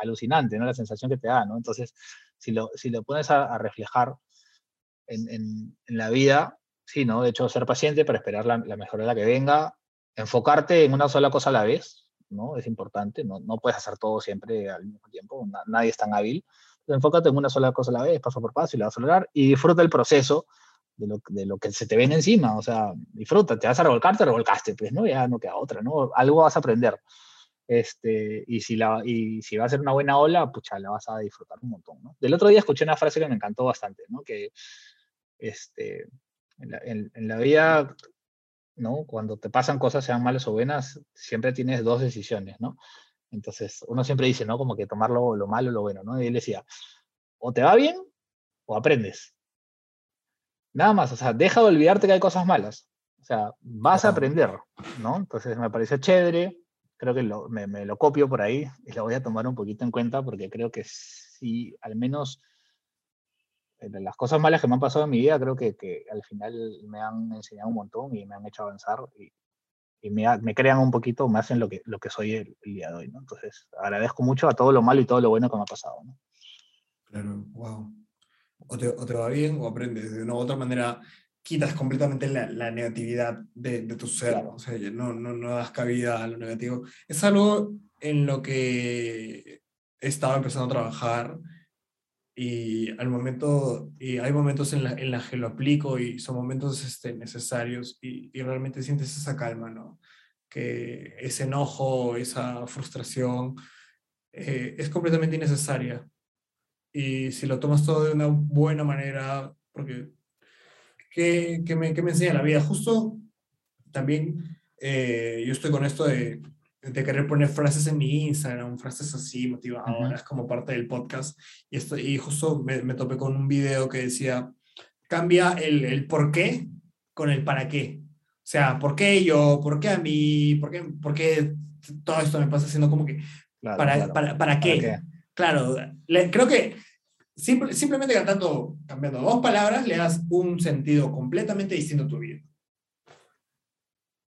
alucinante, ¿no? La sensación que te da, ¿no? Entonces, si lo, si lo pones a, reflejar en, en, la vida, sí, ¿no? De hecho, ser paciente para esperar la, la mejor la que venga, enfocarte en una sola cosa a la vez, ¿no? Es importante, no, no puedes hacer todo siempre al mismo tiempo, nadie es tan hábil. enfócate en una sola cosa a la vez, paso por paso, y la vas a lograr, y disfruta el proceso de lo, de lo, que se te viene encima, o sea, disfruta, te vas a revolcar, te revolcaste, pues, ¿no? Ya no queda otra, ¿no? Algo vas a aprender. Este, y, si la, y si va a ser una buena ola, pucha, la vas a disfrutar un montón. ¿no? Del otro día escuché una frase que me encantó bastante, ¿no? que este, en, la, en, en la vida, ¿no? cuando te pasan cosas, sean malas o buenas, siempre tienes dos decisiones. ¿no? Entonces, uno siempre dice, ¿no? Como que tomar lo, lo malo o lo bueno. ¿no? Y él decía, o te va bien o aprendes. Nada más, o sea, deja de olvidarte que hay cosas malas. O sea, vas a aprender, ¿no? Entonces me pareció chévere, creo que lo, me, me, lo copio por ahí y lo voy a tomar un poquito en cuenta porque creo que sí, al menos eh, las cosas malas que me han pasado en mi vida, creo que, que al final me han enseñado un montón y me han hecho avanzar y, y me, me, crean un poquito, me hacen lo que, lo que soy el, el, día de hoy, ¿no? Entonces, agradezco mucho a todo lo malo y todo lo bueno que me ha pasado, ¿no? Claro, wow. O te, o te va bien o aprendes. De una u otra manera, quitas completamente la, la negatividad de, de, tu ser, claro. o sea, no, no, no das cabida a lo negativo. Es algo en lo que he estado empezando a trabajar y al momento, y hay momentos en los en la que lo aplico y son momentos este, necesarios y, y, realmente sientes esa calma, ¿no? Que ese enojo, esa frustración eh, es completamente innecesaria. Y si lo tomas todo de una buena manera, porque que, que, me, que me enseña la vida. Justo también eh, yo estoy con esto de, de, querer poner frases en mi Instagram, frases así motivadoras uh -huh. como parte del podcast. Y, esto, y justo me, me, topé con un video que decía, cambia el, el por qué con el para qué. O sea, ¿por qué yo? ¿Por qué a mí? ¿Por qué, por qué todo esto me pasa haciendo como que, claro, para, claro. Para, para, qué? ¿Para, qué? Claro, le, creo que Simple, simplemente cantando, cambiando dos palabras, le das un sentido completamente distinto a tu vida.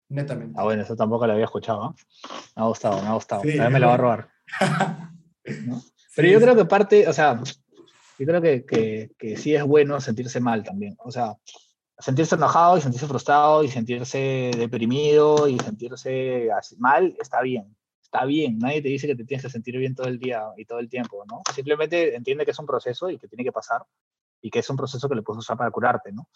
Netamente. Ah, bueno, eso tampoco lo había escuchado. ¿eh? Me ha gustado, me ha gustado. Sí, a mí me lo va a robar. ¿No? Pero sí, yo creo que parte, o sea, yo creo que, que, que, sí es bueno sentirse mal también. O sea, sentirse enojado y sentirse frustrado y sentirse deprimido y sentirse así, mal está bien está bien, nadie te dice que te tienes que sentir bien todo el día y todo el tiempo, ¿no? Simplemente entiende que es un proceso y que tiene que pasar y que es un proceso que le puedes usar para curarte, ¿no?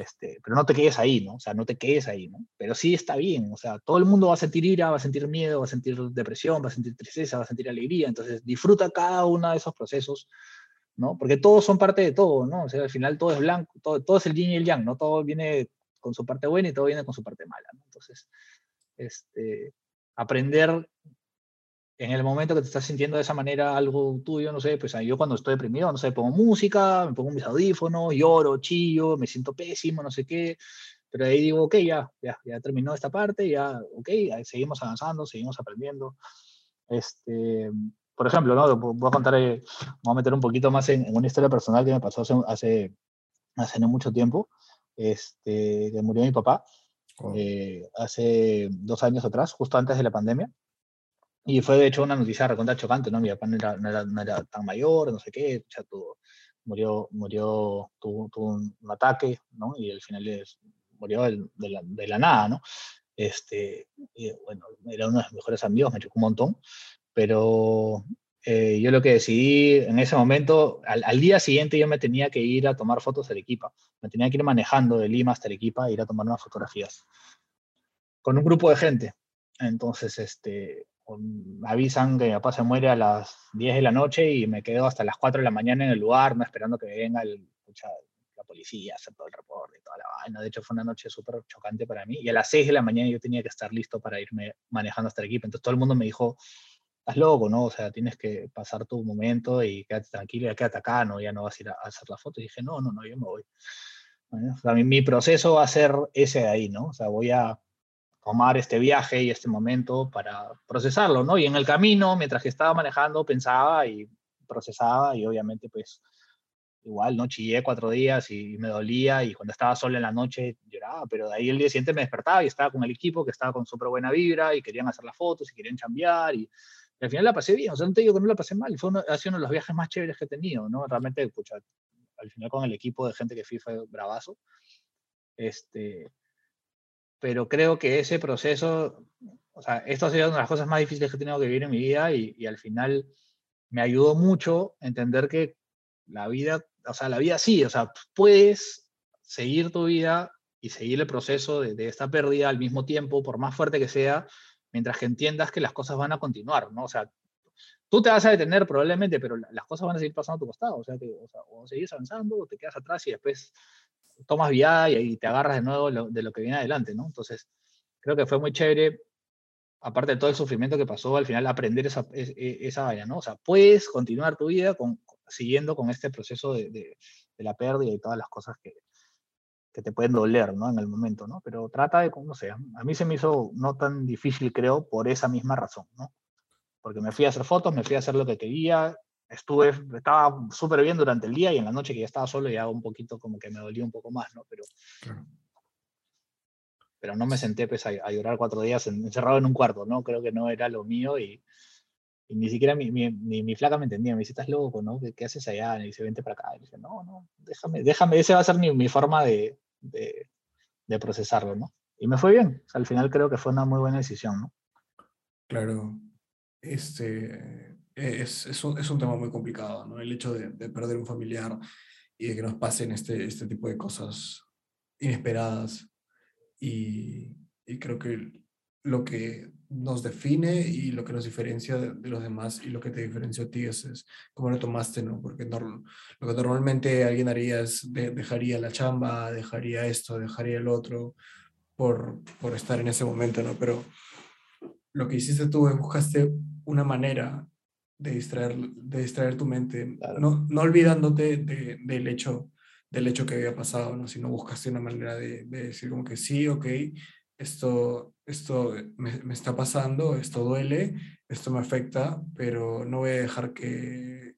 Este, pero no te quedes ahí, ¿no? O sea, no te quedes ahí, ¿no? Pero sí está bien, o sea, todo el mundo va a sentir ira, va a sentir miedo, va a sentir depresión, va a sentir tristeza, va a sentir alegría, entonces disfruta cada uno de esos procesos, ¿no? Porque todos son parte de todo, ¿no? O sea, al final todo es blanco, todo, todo es el yin y el yang, ¿no? Todo viene con su parte buena y todo viene con su parte mala, ¿no? Entonces, este, aprender en el momento que te estás sintiendo de esa manera algo tuyo, no sé, pues yo cuando estoy deprimido, no sé, pongo música, me pongo mis audífonos, lloro, chillo, me siento pésimo, no sé qué, pero ahí digo, ok, ya, ya, ya terminó esta parte, ya, ok, seguimos avanzando, seguimos aprendiendo. Este, por ejemplo, ¿no? voy a contar, eh, voy a meter un poquito más en, una historia personal que me pasó hace, hace, hace no mucho tiempo, este, que murió mi papá, eh, hace dos años atrás, justo antes de la pandemia. Y fue de hecho una noticia recontra chocante, ¿no? Mi papá no era, no era, tan mayor, no sé qué, ya tuvo, murió, murió, tuvo, tuvo, un ataque, ¿no? Y al final murió de, la, de, la, nada, ¿no? Este, y, bueno, era uno de mis mejores amigos, me chocó un montón, pero eh, yo lo que decidí en ese momento, al, al, día siguiente yo me tenía que ir a tomar fotos de Arequipa, me tenía que ir manejando de Lima hasta Arequipa e ir a tomar unas fotografías con un grupo de gente. Entonces, este, avisan que mi papá se muere a las 10 de la noche y me quedo hasta las 4 de la mañana en el lugar, no esperando que venga el, la policía, hacer todo el reporte y toda la vaina. De hecho, fue una noche súper chocante para mí. Y a las 6 de la mañana yo tenía que estar listo para irme manejando hasta el equipo. Entonces todo el mundo me dijo, estás loco, ¿no? O sea, tienes que pasar tu momento y quédate tranquilo, ya quédate acá, ¿no? Ya no vas a ir a, hacer la foto. Y dije, no, no, no, yo me voy. o sea, mi, mi proceso va a ser ese de ahí, ¿no? O sea, voy a tomar este viaje y este momento para procesarlo, ¿no? Y en el camino, mientras que estaba manejando, pensaba y procesaba y obviamente pues igual, ¿no? Chillé cuatro días y, me dolía y cuando estaba sola en la noche lloraba, pero de ahí el día siguiente me despertaba y estaba con el equipo que estaba con súper buena vibra y querían hacer las fotos y querían cambiar y, al final la pasé bien, o sea, no te digo que no la pasé mal, fue uno, ha sido uno de los viajes más chéveres que he tenido, ¿no? Realmente, escucha, al final con el equipo de gente que fui fue bravazo. Este, pero creo que ese proceso, o sea, esto ha sido una de las cosas más difíciles que he tenido que vivir en mi vida y, y al final me ayudó mucho entender que la vida, o sea, la vida sí, o sea, puedes seguir tu vida y seguir el proceso de, de, esta pérdida al mismo tiempo, por más fuerte que sea, mientras que entiendas que las cosas van a continuar, ¿no? O sea, tú te vas a detener probablemente, pero las cosas van a seguir pasando a tu costado, o sea, que, o, sea, o seguís avanzando o te quedas atrás y después tomas viada y, te agarras de nuevo de lo que viene adelante, ¿no? Entonces, creo que fue muy chévere, aparte de todo el sufrimiento que pasó, al final aprender esa, esa valla, ¿no? O sea, puedes continuar tu vida siguiendo con este proceso de, de, la pérdida y todas las cosas que, que te pueden doler, ¿no? En el momento, ¿no? Pero trata de, no sé, a mí se me hizo no tan difícil, creo, por esa misma razón, ¿no? Porque me fui a hacer fotos, me fui a hacer lo que quería, estuve, estaba súper bien durante el día y en la noche que ya estaba solo ya un poquito como que me dolía un poco más, ¿no? Pero, pero no me senté pues, a, llorar cuatro días encerrado en un cuarto, ¿no? Creo que no era lo mío y, y ni siquiera mi, mi, mi, flaca me entendía, me dice, estás loco, ¿no? ¿Qué, haces allá? Y dice, vente para acá. Y dice, no, no, déjame, déjame, esa va a ser mi, mi forma de, de, de, procesarlo, ¿no? Y me fue bien, al final creo que fue una muy buena decisión, ¿no? Claro, este, es, es, un, es un tema muy complicado, ¿no? El hecho de, de, perder un familiar y de que nos pasen este, este tipo de cosas inesperadas. Y, y creo que lo que nos define y lo que nos diferencia de, de, los demás y lo que te diferenció a ti es, es cómo lo tomaste, ¿no? Porque no, lo que normalmente alguien haría es de, dejaría la chamba, dejaría esto, dejaría el otro por, por estar en ese momento, ¿no? Pero lo que hiciste tú es buscaste una manera de distraer, de distraer tu mente, claro. no, no olvidándote de, del, hecho, del hecho que había pasado, ¿no? sino buscaste una manera de, de decir como que sí, ok, esto, esto me, me, está pasando, esto duele, esto me afecta, pero no voy a dejar que,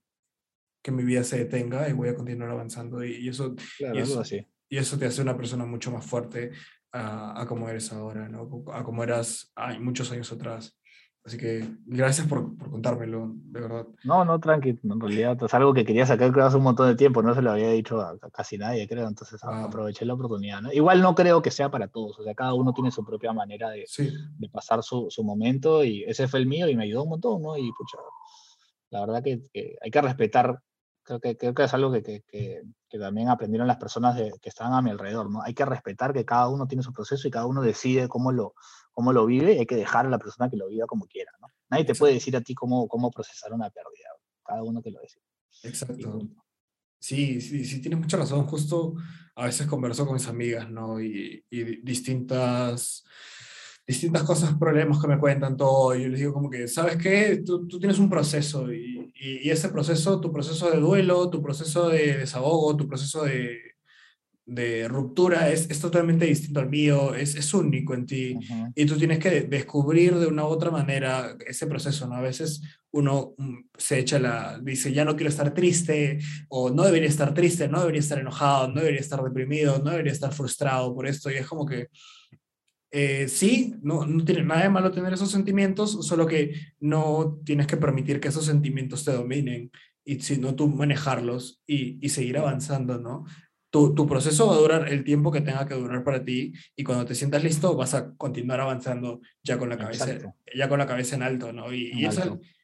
que mi vida se detenga y voy a continuar avanzando. Y, y eso, claro, y, eso así. y eso te hace una persona mucho más fuerte a, a como eres ahora, ¿no? a como eras ay, muchos años atrás. Así que gracias por, por contármelo, de verdad. No, no, tranqui, en realidad es algo que quería sacar hace un montón de tiempo, no se lo había dicho a, casi nadie, creo, entonces ah. aproveché la oportunidad. ¿no? Igual no creo que sea para todos, o sea, cada uno tiene su propia manera de, de pasar su, su, momento y ese fue el mío y me ayudó un montón, ¿no? Y pucha, la verdad que, que hay que respetar creo que, creo que es algo que, que, que, también aprendieron las personas que estaban a mi alrededor, ¿no? Hay que respetar que cada uno tiene su proceso y cada uno decide cómo lo, cómo lo vive y hay que dejar a la persona que lo viva como quiera, ¿no? Nadie te puede decir a ti cómo, cómo procesar una pérdida, cada uno que lo decide. Exacto. Sí, sí, sí, tienes mucha razón. Justo a veces converso con mis amigas, ¿no? Y, y distintas distintas cosas, problemas que me cuentan, todo, y yo les digo como que, ¿sabes qué? Tú, tú tienes un proceso y, y, ese proceso, tu proceso de duelo, tu proceso de desahogo, tu proceso de, de ruptura es, es, totalmente distinto al mío, es, es único en ti y tú tienes que descubrir de una u otra manera ese proceso, ¿no? A veces uno mm, se echa la, dice, ya no quiero estar triste o no debería estar triste, no debería estar enojado, no debería estar deprimido, no debería estar frustrado por esto y es como que eh, sí, no, no tiene nada de malo tener esos sentimientos, solo que no tienes que permitir que esos sentimientos te dominen y sino tú manejarlos y, y seguir avanzando, ¿no? Tu, tu, proceso va a durar el tiempo que tenga que durar para ti y cuando te sientas listo vas a continuar avanzando ya con la cabeza, ya con la cabeza en alto, ¿no? Y, y, es,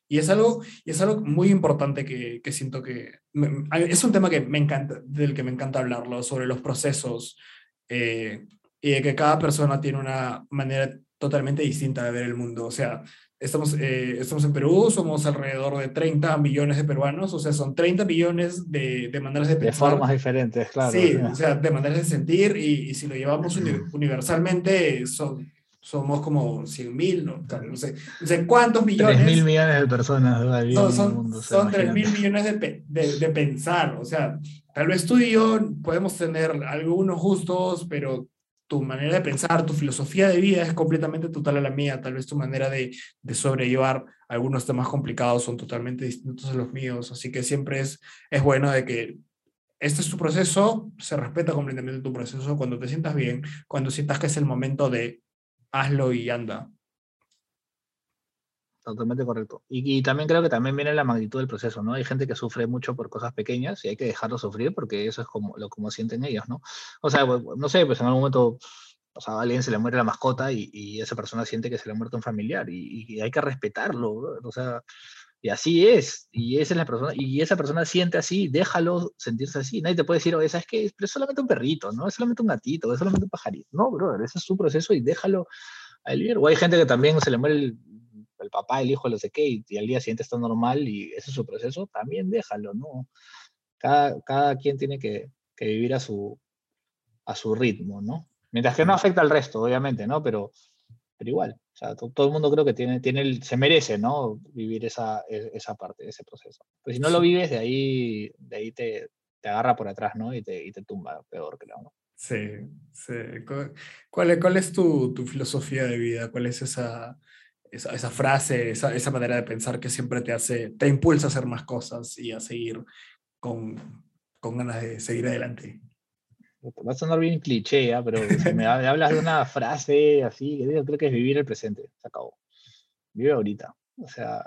y es, algo, y es algo muy importante que, que siento que es un tema que me encanta, del que me encanta hablarlo, sobre los procesos. Eh, y de que cada persona tiene una manera totalmente distinta de ver el mundo. O sea, estamos, eh, estamos en Perú, somos alrededor de 30 millones de peruanos, o sea, son 30 millones de, de maneras de pensar. De formas diferentes, claro. Sí, o sea, de maneras de sentir, y, y si lo llevamos universalmente, son, somos como 100 mil, ¿no? no, sé, no sé cuántos millones. 3 mil millones de personas. No, son mundo, son 3 mil millones de, de, de pensar, o sea, tal vez tú y yo podemos tener algunos gustos, pero tu manera de pensar, tu filosofía de vida es completamente total a la mía. Tal vez tu manera de, de, sobrellevar algunos temas complicados son totalmente distintos a los míos. Así que siempre es, es bueno de que este es tu proceso, se respeta completamente tu proceso. Cuando te sientas bien, cuando sientas que es el momento de hazlo y anda totalmente correcto. Y, también creo que también viene la magnitud del proceso, ¿no? Hay gente que sufre mucho por cosas pequeñas y hay que dejarlo sufrir porque eso es como lo como sienten ellos, ¿no? O sea, no sé, pues en algún momento, o sea, a alguien se le muere la mascota y, y esa persona siente que se le ha muerto un familiar y, y hay que respetarlo, o sea, y así es, y esa es la persona, y esa persona siente así, déjalo sentirse así. Nadie te puede decir, oye, ¿sabes qué? Es solamente un perrito, ¿no? Es solamente un gatito, es solamente un pajarito. No, brother, ese es su proceso y déjalo a él O hay gente que también se le muere el, el papá, el hijo, lo sé qué, y, al día siguiente está normal y ese es su proceso, también déjalo, ¿no? Cada, cada quien tiene que, que vivir a su, a su ritmo, ¿no? Mientras que no afecta al resto, obviamente, ¿no? Pero, pero igual, o sea, todo, el mundo creo que tiene, tiene el, se merece, ¿no? Vivir esa, e, esa parte, ese proceso. Pero si no lo vives, de ahí, de ahí te, te agarra por atrás, ¿no? Y te, y te tumba peor que la uno. Sí, sí. ¿Cuál, es, cuál es tu, tu filosofía de vida? ¿Cuál es esa, esa, esa frase, esa, esa, manera de pensar que siempre te hace, te impulsa a hacer más cosas y a seguir con, con ganas de seguir adelante. Va a sonar bien cliché, ¿eh? pero si me hablas de una frase así, yo creo que es vivir el presente, se acabó. Vive ahorita. O sea,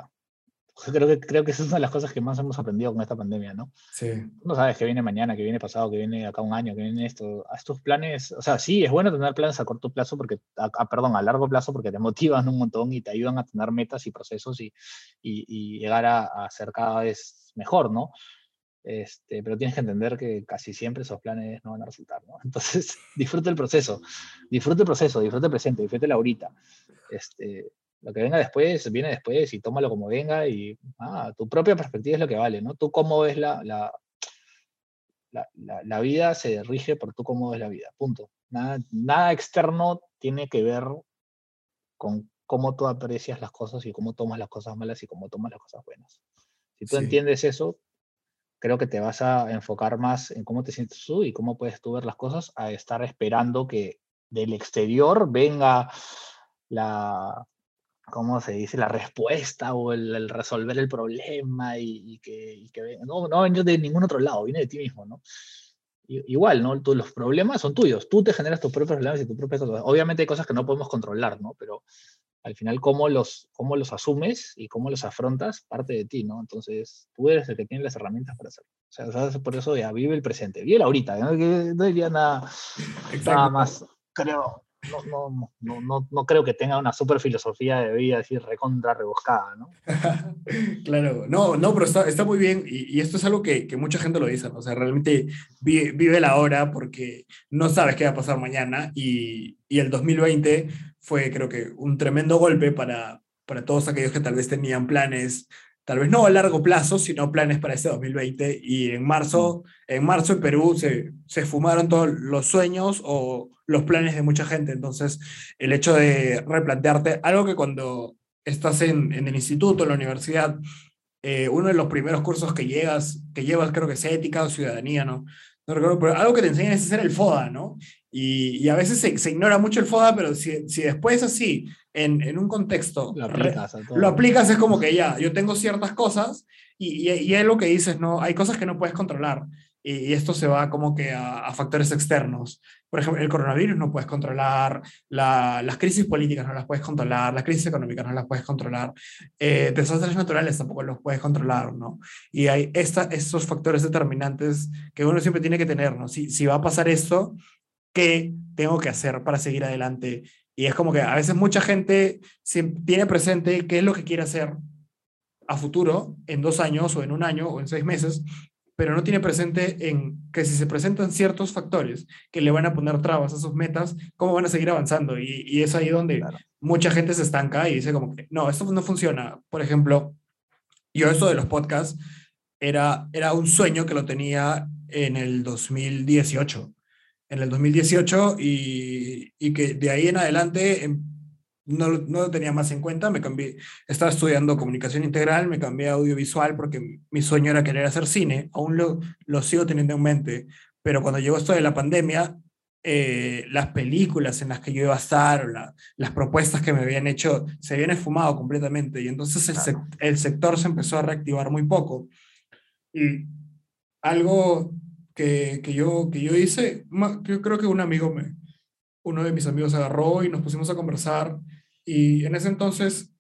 creo que, creo que esa es una de las cosas que más hemos aprendido con esta pandemia, ¿no? Sí. No sabes que viene mañana, que viene pasado, que viene acá un año, que viene esto. A estos planes, o sea, sí, es bueno tener planes a corto plazo, porque, a, perdón, a largo plazo, porque te motivan un montón y te ayudan a tener metas y procesos y, y, y llegar a, a, ser cada vez mejor, ¿no? Este, pero tienes que entender que casi siempre esos planes no van a resultar, ¿no? Entonces, disfruta el proceso, disfruta el proceso, disfruta el presente, disfruta la ahorita. Este, lo que venga después, viene después y tómalo como venga y ah, tu propia perspectiva es lo que vale, ¿no? Tú cómo ves la, la, la, la vida se rige por tú cómo ves la vida, punto. Nada, nada externo tiene que ver con cómo tú aprecias las cosas y cómo tomas las cosas malas y cómo tomas las cosas buenas. Si tú sí. entiendes eso, creo que te vas a enfocar más en cómo te sientes tú y cómo puedes tú ver las cosas a estar esperando que del exterior venga la, ¿cómo se dice? La respuesta o el, el resolver el problema y, y que, y que, no, no viene de ningún otro lado, viene de ti mismo, ¿no? igual, ¿no? Tú, los problemas son tuyos, tú te generas tus propios problemas y tus propias cosas. Obviamente hay cosas que no podemos controlar, ¿no? Pero, al final cómo los, cómo los asumes y cómo los afrontas parte de ti, ¿no? Entonces, tú eres el que tiene las herramientas para hacerlo. O sea, por eso ya vive el presente, vive ahorita, no, no diría nada, nada más, creo, no, no, no, no, no creo que tenga una super filosofía de vida así recontra rebuscada, ¿no? claro, no, no, pero está, está muy bien y, y, esto es algo que, que, mucha gente lo dice, ¿no? o sea, realmente vive, vive, la hora porque no sabes qué va a pasar mañana y, y, el 2020 fue creo que un tremendo golpe para, para todos aquellos que tal vez tenían planes tal vez no a largo plazo, sino planes para este 2020. Y en marzo, en marzo en Perú se, se fumaron todos los sueños o los planes de mucha gente. Entonces, el hecho de replantearte algo que cuando estás en, en el instituto, en la universidad, eh, uno de los primeros cursos que llegas, que llevas, creo que es ética o ciudadanía, ¿no? No recuerdo, pero algo que te enseñan es hacer el FODA, ¿no? Y, y a veces se, se, ignora mucho el FODA, pero si, si después así, en, en un contexto, lo aplicas, lo aplicas, es como que ya, yo tengo ciertas cosas y, y, y, es lo que dices, ¿no? Hay cosas que no puedes controlar y, y esto se va como que a, a, factores externos. Por ejemplo, el coronavirus no puedes controlar, la, las crisis políticas no las puedes controlar, las crisis económicas no las puedes controlar, eh, desastres naturales tampoco los puedes controlar, ¿no? Y hay esta, estos factores determinantes que uno siempre tiene que tener, ¿no? Si, si va a pasar esto, ¿qué tengo que hacer para seguir adelante? Y es como que a veces mucha gente tiene presente qué es lo que quiere hacer a futuro, en dos años o en un año o en seis meses, pero no tiene presente en que si se presentan ciertos factores que le van a poner trabas a sus metas, ¿cómo van a seguir avanzando? Y, y es ahí donde claro. mucha gente se estanca y dice como que, no, esto no funciona. Por ejemplo, yo esto de los podcasts era, era un sueño que lo tenía en el 2018 en el 2018 y, y, que de ahí en adelante em, no, no, lo tenía más en cuenta, me cambié, estaba estudiando comunicación integral, me cambié a audiovisual porque mi sueño era querer hacer cine, aún lo, lo sigo teniendo en mente, pero cuando llegó esto de la pandemia, eh, las películas en las que yo iba a estar, la, las propuestas que me habían hecho, se habían esfumado completamente y entonces el, claro. se, el sector se empezó a reactivar muy poco. Y algo que, que, yo, que yo hice, yo creo que un amigo me, uno de mis amigos agarró y nos pusimos a conversar y en ese entonces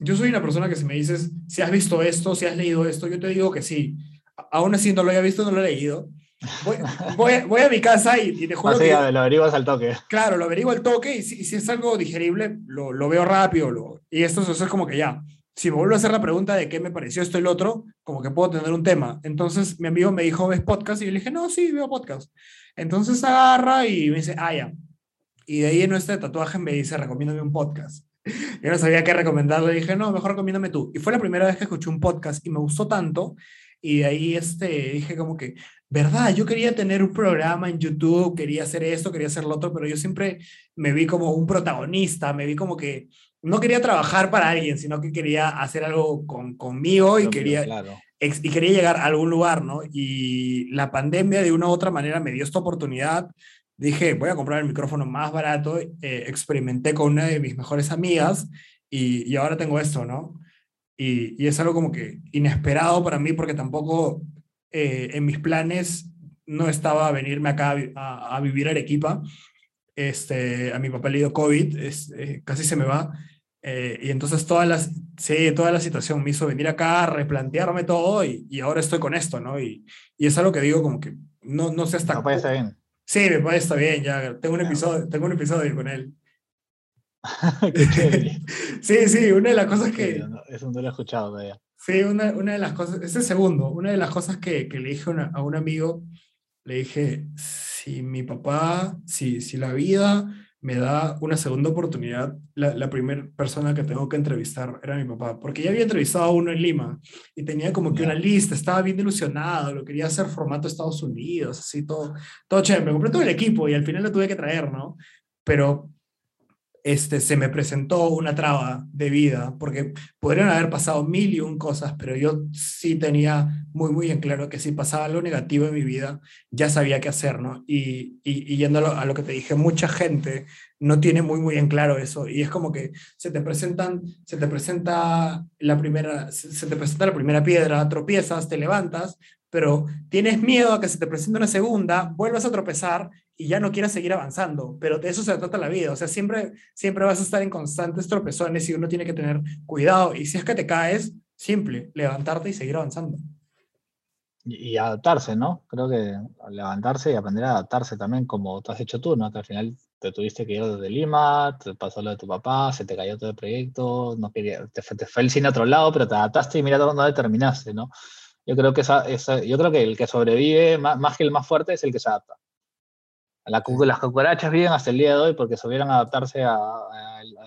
yo soy una persona que si me dices, si has visto esto, si has leído esto, yo te digo que sí. Aún así no lo había visto, no lo he leído. Voy, voy, voy a mi casa y, y te juro que... Yo, lo averiguas al toque. Claro, lo averiguo al toque y si, si es algo digerible, lo, lo veo rápido. Lo, y esto, eso es como que ya, si me vuelvo a hacer la pregunta de qué me pareció esto y el otro, como que puedo tener un tema. Entonces mi amigo me dijo, ¿ves podcast? Y yo le dije, no, sí, veo podcast. Entonces agarra y me dice, ah, ya. Y de ahí en este tatuaje me dice, recomiéndame un podcast. Yo no sabía qué recomendarle, dije, no, mejor recomiéndame tú. Y fue la primera vez que escuché un podcast y me gustó tanto. Y de ahí este, dije como que, verdad, yo quería tener un programa en YouTube, quería hacer esto, quería hacer lo otro, pero yo siempre me vi como un protagonista, me vi como que no quería trabajar para alguien, sino que quería hacer algo con, conmigo y Lo quería, claro. ex, y quería llegar a algún lugar, ¿no? Y la pandemia de una u otra manera me dio esta oportunidad. Dije, voy a comprar el micrófono más barato, eh, experimenté con una de mis mejores amigas y, y ahora tengo esto, ¿no? Y, y, es algo como que inesperado para mí porque tampoco eh, en mis planes no estaba venirme acá a, a, a vivir a Arequipa este, a mi papá le dio COVID, es, eh, casi se me va, eh, y entonces toda la, sí, toda la situación me hizo venir acá, replantearme todo, y, y ahora estoy con esto, ¿no? Y, y, es algo que digo como que no, no sé hasta... No puede estar bien. Sí, mi papá está bien, ya, tengo un episodio, tengo un episodio con él. Qué sí, sí, una de las cosas que... Eso no lo he escuchado todavía. Sí, una, una de las cosas, ese segundo, una de las cosas que, que le dije una, a un amigo, le dije, si mi papá, si, si la vida me da una segunda oportunidad, la, la primera persona que tengo que entrevistar era mi papá, porque ya había entrevistado a uno en Lima y tenía como que una lista, estaba bien ilusionado, lo quería hacer formato Estados Unidos, así todo, todo chévere, me compré todo el equipo y al final lo tuve que traer, ¿no? Pero este, se me presentó una traba de vida, porque podrían haber pasado mil y un cosas, pero yo sí tenía muy, muy en claro que si pasaba algo negativo en mi vida, ya sabía qué hacer, ¿no? Y, y, y yendo a lo, a lo, que te dije, mucha gente no tiene muy, muy en claro eso, y es como que se te presentan, se te presenta la primera, se te presenta la primera piedra, tropiezas, te levantas, pero tienes miedo a que se te presente una segunda, vuelvas a tropezar y ya no quieras seguir avanzando, pero de eso se trata la vida, o sea, siempre, siempre vas a estar en constantes tropezones y uno tiene que tener cuidado, y si es que te caes, simple, levantarte y seguir avanzando. Y, adaptarse, ¿no? Creo que levantarse y aprender a adaptarse también, como tú has hecho tú, ¿no? Que al final te tuviste que ir desde Lima, te pasó lo de tu papá, se te cayó todo el proyecto, no quería, te, te fue el cine a otro lado, pero te adaptaste y mira dónde terminaste, ¿no? Yo creo que, esa, esa, yo creo que el que sobrevive, más, más que el más fuerte, es el que se adapta las cucarachas viven hasta el día de hoy porque supieron adaptarse a,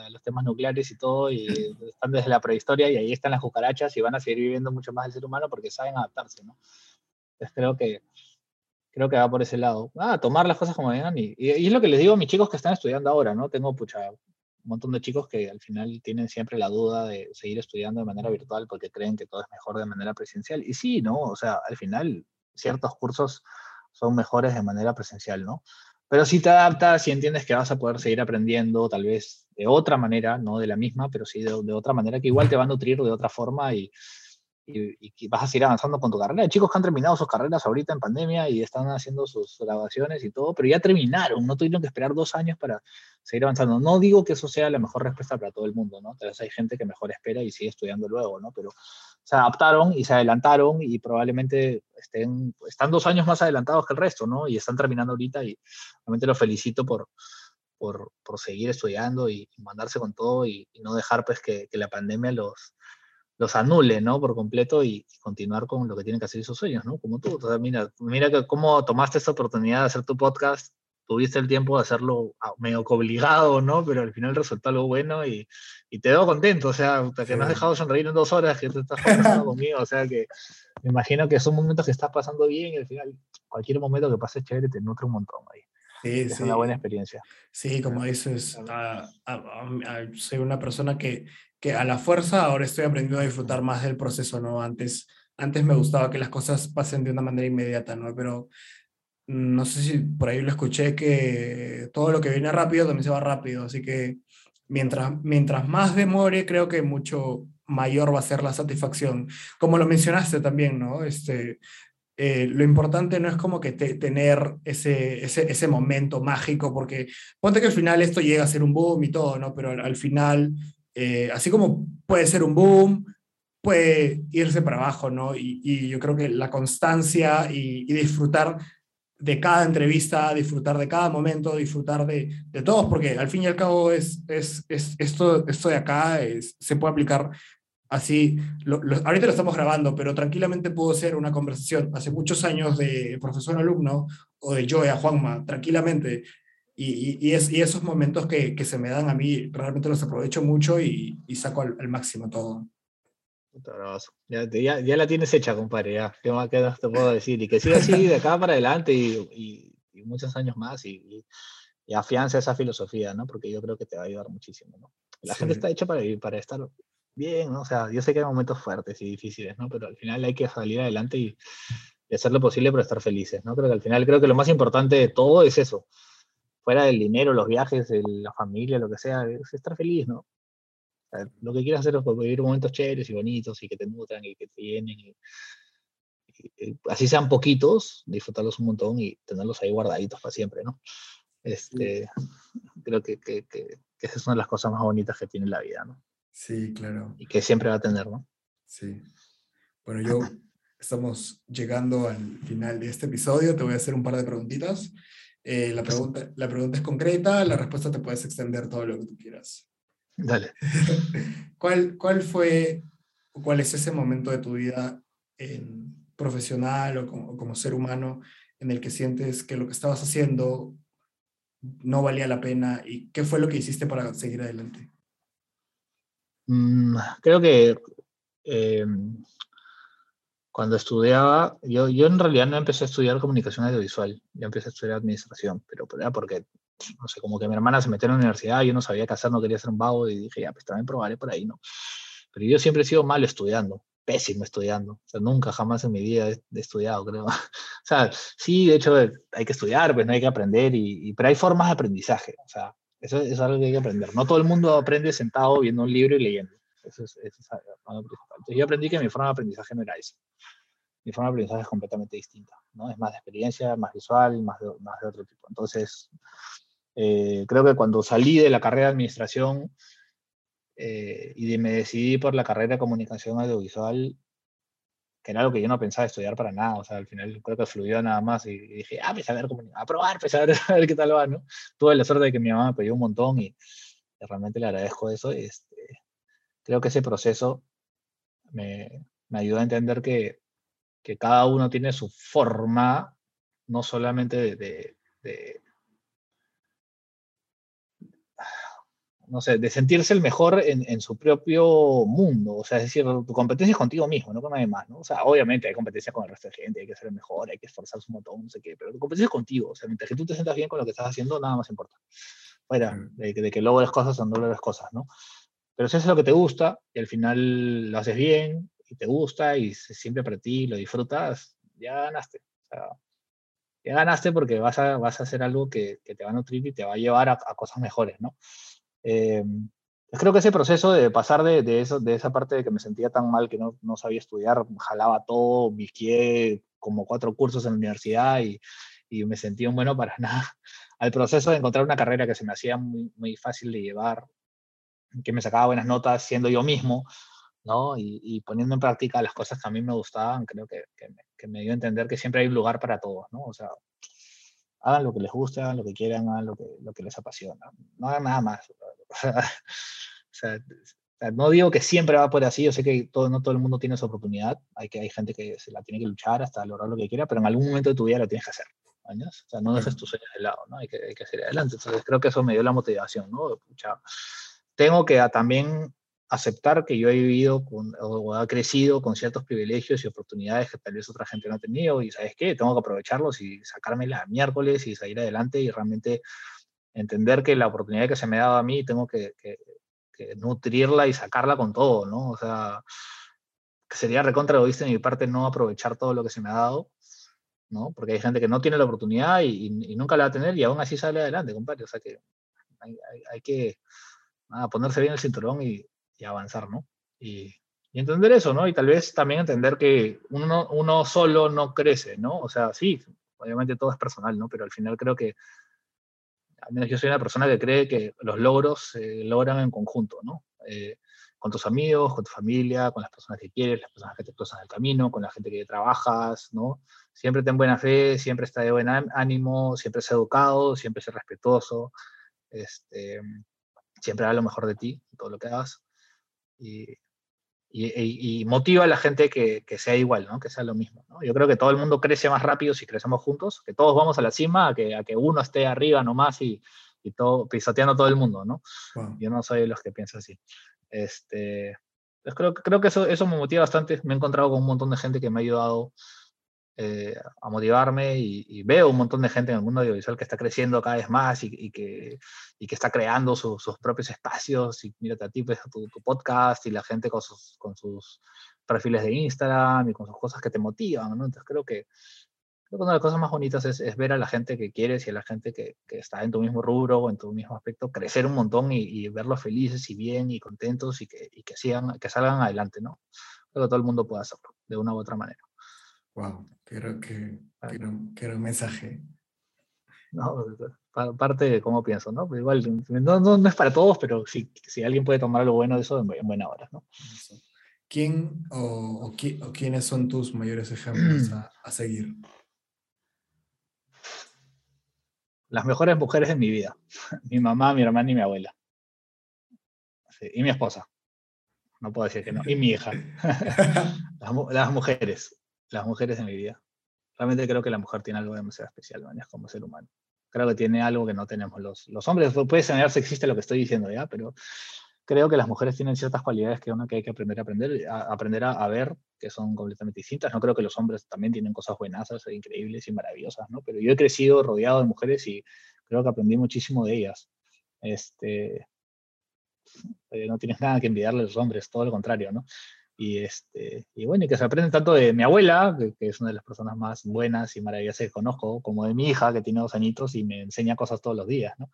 los temas nucleares y todo, y están desde la prehistoria y ahí están las cucarachas y van a seguir viviendo mucho más el ser humano porque saben adaptarse, ¿no? Entonces creo que, creo que va por ese lado. Ah, tomar las cosas como vengan y, y, es lo que les digo a mis chicos que están estudiando ahora, ¿no? Tengo pucha, un montón de chicos que al final tienen siempre la duda de seguir estudiando de manera virtual porque creen que todo es mejor de manera presencial. Y sí, ¿no? O sea, al final ciertos cursos son mejores de manera presencial, ¿no? Pero si te adaptas, si entiendes que vas a poder seguir aprendiendo, tal vez de otra manera, no de la misma, pero sí de, de otra manera, que igual te va a nutrir de otra forma y, y, vas a seguir avanzando con tu carrera. Hay chicos que han terminado sus carreras ahorita en pandemia y están haciendo sus grabaciones y todo, pero ya terminaron, no tuvieron que esperar dos años para seguir avanzando. No digo que eso sea la mejor respuesta para todo el mundo, ¿no? Tal vez hay gente que mejor espera y sigue estudiando luego, ¿no? Pero se adaptaron y se adelantaron y probablemente estén, están dos años más adelantados que el resto, ¿no? Y están terminando ahorita y realmente los felicito por, por, por seguir estudiando y, mandarse con todo y, no dejar pues que, que la pandemia los los anule, ¿no? Por completo y, continuar con lo que tienen que hacer esos sueños, ¿no? Como tú. mira, mira que cómo tomaste esta oportunidad de hacer tu podcast, tuviste el tiempo de hacerlo ah, medio obligado, ¿no? Pero al final resultó algo bueno y, y te veo contento, o sea, que me has dejado sonreír en dos horas, que te estás pasando conmigo, o sea que me imagino que son momentos que estás pasando bien y al final cualquier momento que pases chévere te nutre un montón ahí. Sí, es una buena experiencia. Sí, como dices, soy una persona que que a la fuerza ahora estoy aprendiendo a disfrutar más del proceso, ¿no? Antes, antes me gustaba que las cosas pasen de una manera inmediata, ¿no? Pero no sé si por ahí lo escuché que todo lo que viene rápido también se va rápido, así que mientras, mientras más demore, creo que mucho mayor va a ser la satisfacción. Como lo mencionaste también, ¿no? Este, eh, lo importante no es como que tener ese, ese, ese, momento mágico, porque ponte que al final esto llega a ser un boom y todo, ¿no? Pero al final eh, así como puede ser un boom, puede irse para abajo, ¿no? Y, yo creo que la constancia y, disfrutar de cada entrevista, disfrutar de cada momento, disfrutar de, de todos, porque al fin y al cabo es, es, es esto, esto de acá se puede aplicar así. ahorita lo estamos grabando, pero tranquilamente pudo ser una conversación hace muchos años de profesor-alumno o de yo a Juanma, tranquilamente. Y, y, es, y esos momentos que, que, se me dan a mí, realmente los aprovecho mucho y, y saco al, máximo todo. Ya, ya, ya, la tienes hecha, compadre, ya. ¿Qué más te puedo decir? Y que siga así de acá para adelante y, y muchos años más y, y, afianza esa filosofía, ¿no? Porque yo creo que te va a ayudar muchísimo, ¿no? La gente está hecha para, para estar bien, ¿no? O sea, yo sé que hay momentos fuertes y difíciles, ¿no? Pero al final hay que salir adelante y, y hacer lo posible para estar felices, ¿no? Creo que al final, creo que lo más importante de todo es eso, fuera del dinero, los viajes, la familia, lo que sea, es estar feliz, ¿no? Lo que quieras hacer es vivir momentos chéveres y bonitos y que te nutran y que te llenen. Y, así sean poquitos, disfrutarlos un montón y tenerlos ahí guardaditos para siempre, ¿no? Este, creo que, que, que, esa es una de las cosas más bonitas que tiene la vida, ¿no? Sí, claro. Y que siempre va a tener, ¿no? Sí. Bueno, yo estamos llegando al final de este episodio. Te voy a hacer un par de preguntitas. Eh, la, pregunta, la pregunta es concreta, la respuesta te puedes extender todo lo que tú quieras. Dale. ¿Cuál, ¿Cuál fue o cuál es ese momento de tu vida en, profesional o como, como, ser humano en el que sientes que lo que estabas haciendo no valía la pena y qué fue lo que hiciste para seguir adelante? Mm, creo que eh, cuando estudiaba, yo, yo en realidad no empecé a estudiar comunicación audiovisual, yo empecé a estudiar administración, pero era porque, no sé, como que mi hermana se metió en la universidad, yo no sabía hacer, no quería ser un vago y dije, ya, pues también probaré por ahí, ¿no? Pero yo siempre he sido malo estudiando, pésimo estudiando, o sea, nunca jamás en mi vida he, estudiado, creo. o sea, sí, de hecho hay que estudiar, pues no hay que aprender, y, pero hay formas de aprendizaje, o sea, eso, es algo que hay que aprender. No todo el mundo aprende sentado viendo un libro y leyendo. Eso es, eso es algo principal. Entonces yo aprendí que mi forma de aprendizaje no era esa mi forma de aprendizaje es completamente distinta, ¿no? Es más de experiencia, más visual, más de, más de otro tipo. Entonces, eh, creo que cuando salí de la carrera de administración eh, y me decidí por la carrera de comunicación audiovisual, que era algo que yo no pensaba estudiar para nada, o sea, al final creo que fluyó nada más y, dije, ah, pues a ver, a probar, pues a ver, a ver qué tal va, ¿no? Tuve la suerte de que mi mamá me pidió un montón y realmente le agradezco eso. Este, creo que ese proceso me, me ayudó a entender que, que, cada uno tiene su forma, no solamente de no sé, de sentirse el mejor en, en, su propio mundo. O sea, es decir, tu competencia es contigo mismo, no con nadie más, ¿no? O sea, obviamente hay competencia con el resto de gente, hay que ser el mejor, hay que esforzarse un montón, no sé qué, pero tu competencia es contigo. O sea, mientras que tú te sientas bien con lo que estás haciendo, nada más importa. Fuera, de, de que logres cosas o no logres cosas, ¿no? Pero si eso es lo que te gusta y al final lo haces bien y te gusta y siempre para ti lo disfrutas, ya ganaste. O sea, ya ganaste porque vas a, vas a hacer algo que, que, te va a nutrir y te va a llevar a, a cosas mejores, ¿no? Eh, creo que ese proceso de pasar de, de, eso, de esa parte de que me sentía tan mal que no, no sabía estudiar, jalaba todo, visqué como cuatro cursos en la universidad y, y, me sentía un bueno para nada, al proceso de encontrar una carrera que se me hacía muy, muy fácil de llevar, que me sacaba buenas notas siendo yo mismo, ¿no? Y, y, poniendo en práctica las cosas que a mí me gustaban, creo que, que, me, que, me, dio a entender que siempre hay lugar para todos, ¿no? O sea, hagan lo que les guste, hagan lo que quieran, hagan lo que, lo que les apasiona. No hagan nada más. o sea, no digo que siempre va por así, yo sé que todo, no todo el mundo tiene esa oportunidad, hay, que, hay gente que se la tiene que luchar hasta lograr lo que quiera, pero en algún momento de tu vida lo tienes que hacer. ¿no? O sea, no dejes tus sueños de lado, ¿no? Hay que, hay que hacer adelante. Entonces creo que eso me dio la motivación, ¿no? Pucha, tengo que también aceptar que yo he vivido con, o he crecido con ciertos privilegios y oportunidades que tal vez otra gente no ha tenido y sabes qué, tengo que aprovecharlos y sacarme la miércoles y salir adelante y realmente entender que la oportunidad que se me ha dado a mí tengo que, que, que nutrirla y sacarla con todo, ¿no? O sea, que sería recontra egoísta de mi parte no aprovechar todo lo que se me ha dado, ¿no? Porque hay gente que no tiene la oportunidad y, y, y nunca la va a tener y aún así sale adelante, compadre. O sea que hay, hay, hay que nada, ponerse bien el cinturón y, y avanzar, ¿no? Y, entender eso, ¿no? Y tal vez también entender que uno, uno solo no crece, ¿no? O sea, sí, obviamente todo es personal, ¿no? Pero al final creo que, al menos yo soy una persona que cree que los logros se logran en conjunto, ¿no? Eh, con tus amigos, con tu familia, con las personas que quieres, las personas que te cruzan el camino, con la gente que trabajas, ¿no? Siempre ten buena fe, siempre está de buen ánimo, siempre sé educado, siempre sé respetuoso, este, siempre da lo mejor de ti, todo lo que hagas y, y, y, motiva a la gente que, que, sea igual, ¿no? que sea lo mismo. ¿no? Yo creo que todo el mundo crece más rápido si crecemos juntos, que todos vamos a la cima, a que, a que uno esté arriba nomás y, y todo, pisoteando a todo el mundo. ¿no? Wow. Yo no soy de los que piensan así. Este, pues creo, creo que eso, eso me motiva bastante. Me he encontrado con un montón de gente que me ha ayudado eh, a motivarme y, veo un montón de gente en el mundo audiovisual que está creciendo cada vez más y, que, está creando su, sus propios espacios. Y mírate a ti, pues, tu, podcast y la gente con sus, con perfiles de Instagram y con sus cosas que te motivan. ¿no? Entonces creo que, una de las cosas más bonitas es, ver a la gente que quieres y a la gente que, está en tu mismo rubro o en tu mismo aspecto crecer un montón y, verlos felices y bien y contentos y que, que, sigan, que salgan adelante. ¿no? Creo que todo el mundo puede hacerlo de una u otra manera. Wow, creo que un mensaje. No, parte de cómo pienso, ¿no? Pero igual, no, no, no, es para todos, pero si, si alguien puede tomar algo bueno de eso, en, en buena hora, ¿no? ¿Quién o, o, o, quiénes son tus mayores ejemplos a, a, seguir? Las mejores mujeres de mi vida. Mi mamá, mi hermana y mi abuela. Sí, y mi esposa. No puedo decir que no. Y mi hija. las, las mujeres las mujeres de mi vida. Realmente creo que la mujer tiene algo demasiado especial, ¿no? como ser humano. Creo que tiene algo que no tenemos los, los hombres. Puede sonar sexista lo que estoy diciendo ya, pero creo que las mujeres tienen ciertas cualidades que uno que hay que aprender a aprender, a, aprender a, ver, que son completamente distintas. No creo que los hombres también tienen cosas buenas, increíbles y maravillosas, ¿no? Pero yo he crecido rodeado de mujeres y creo que aprendí muchísimo de ellas. Este, eh, no tienes nada que envidiarle a los hombres, todo lo contrario, ¿no? Y, este, y bueno, y que se aprende tanto de mi abuela, que, que, es una de las personas más buenas y maravillosas que conozco, como de mi hija, que tiene dos añitos y me enseña cosas todos los días, ¿no?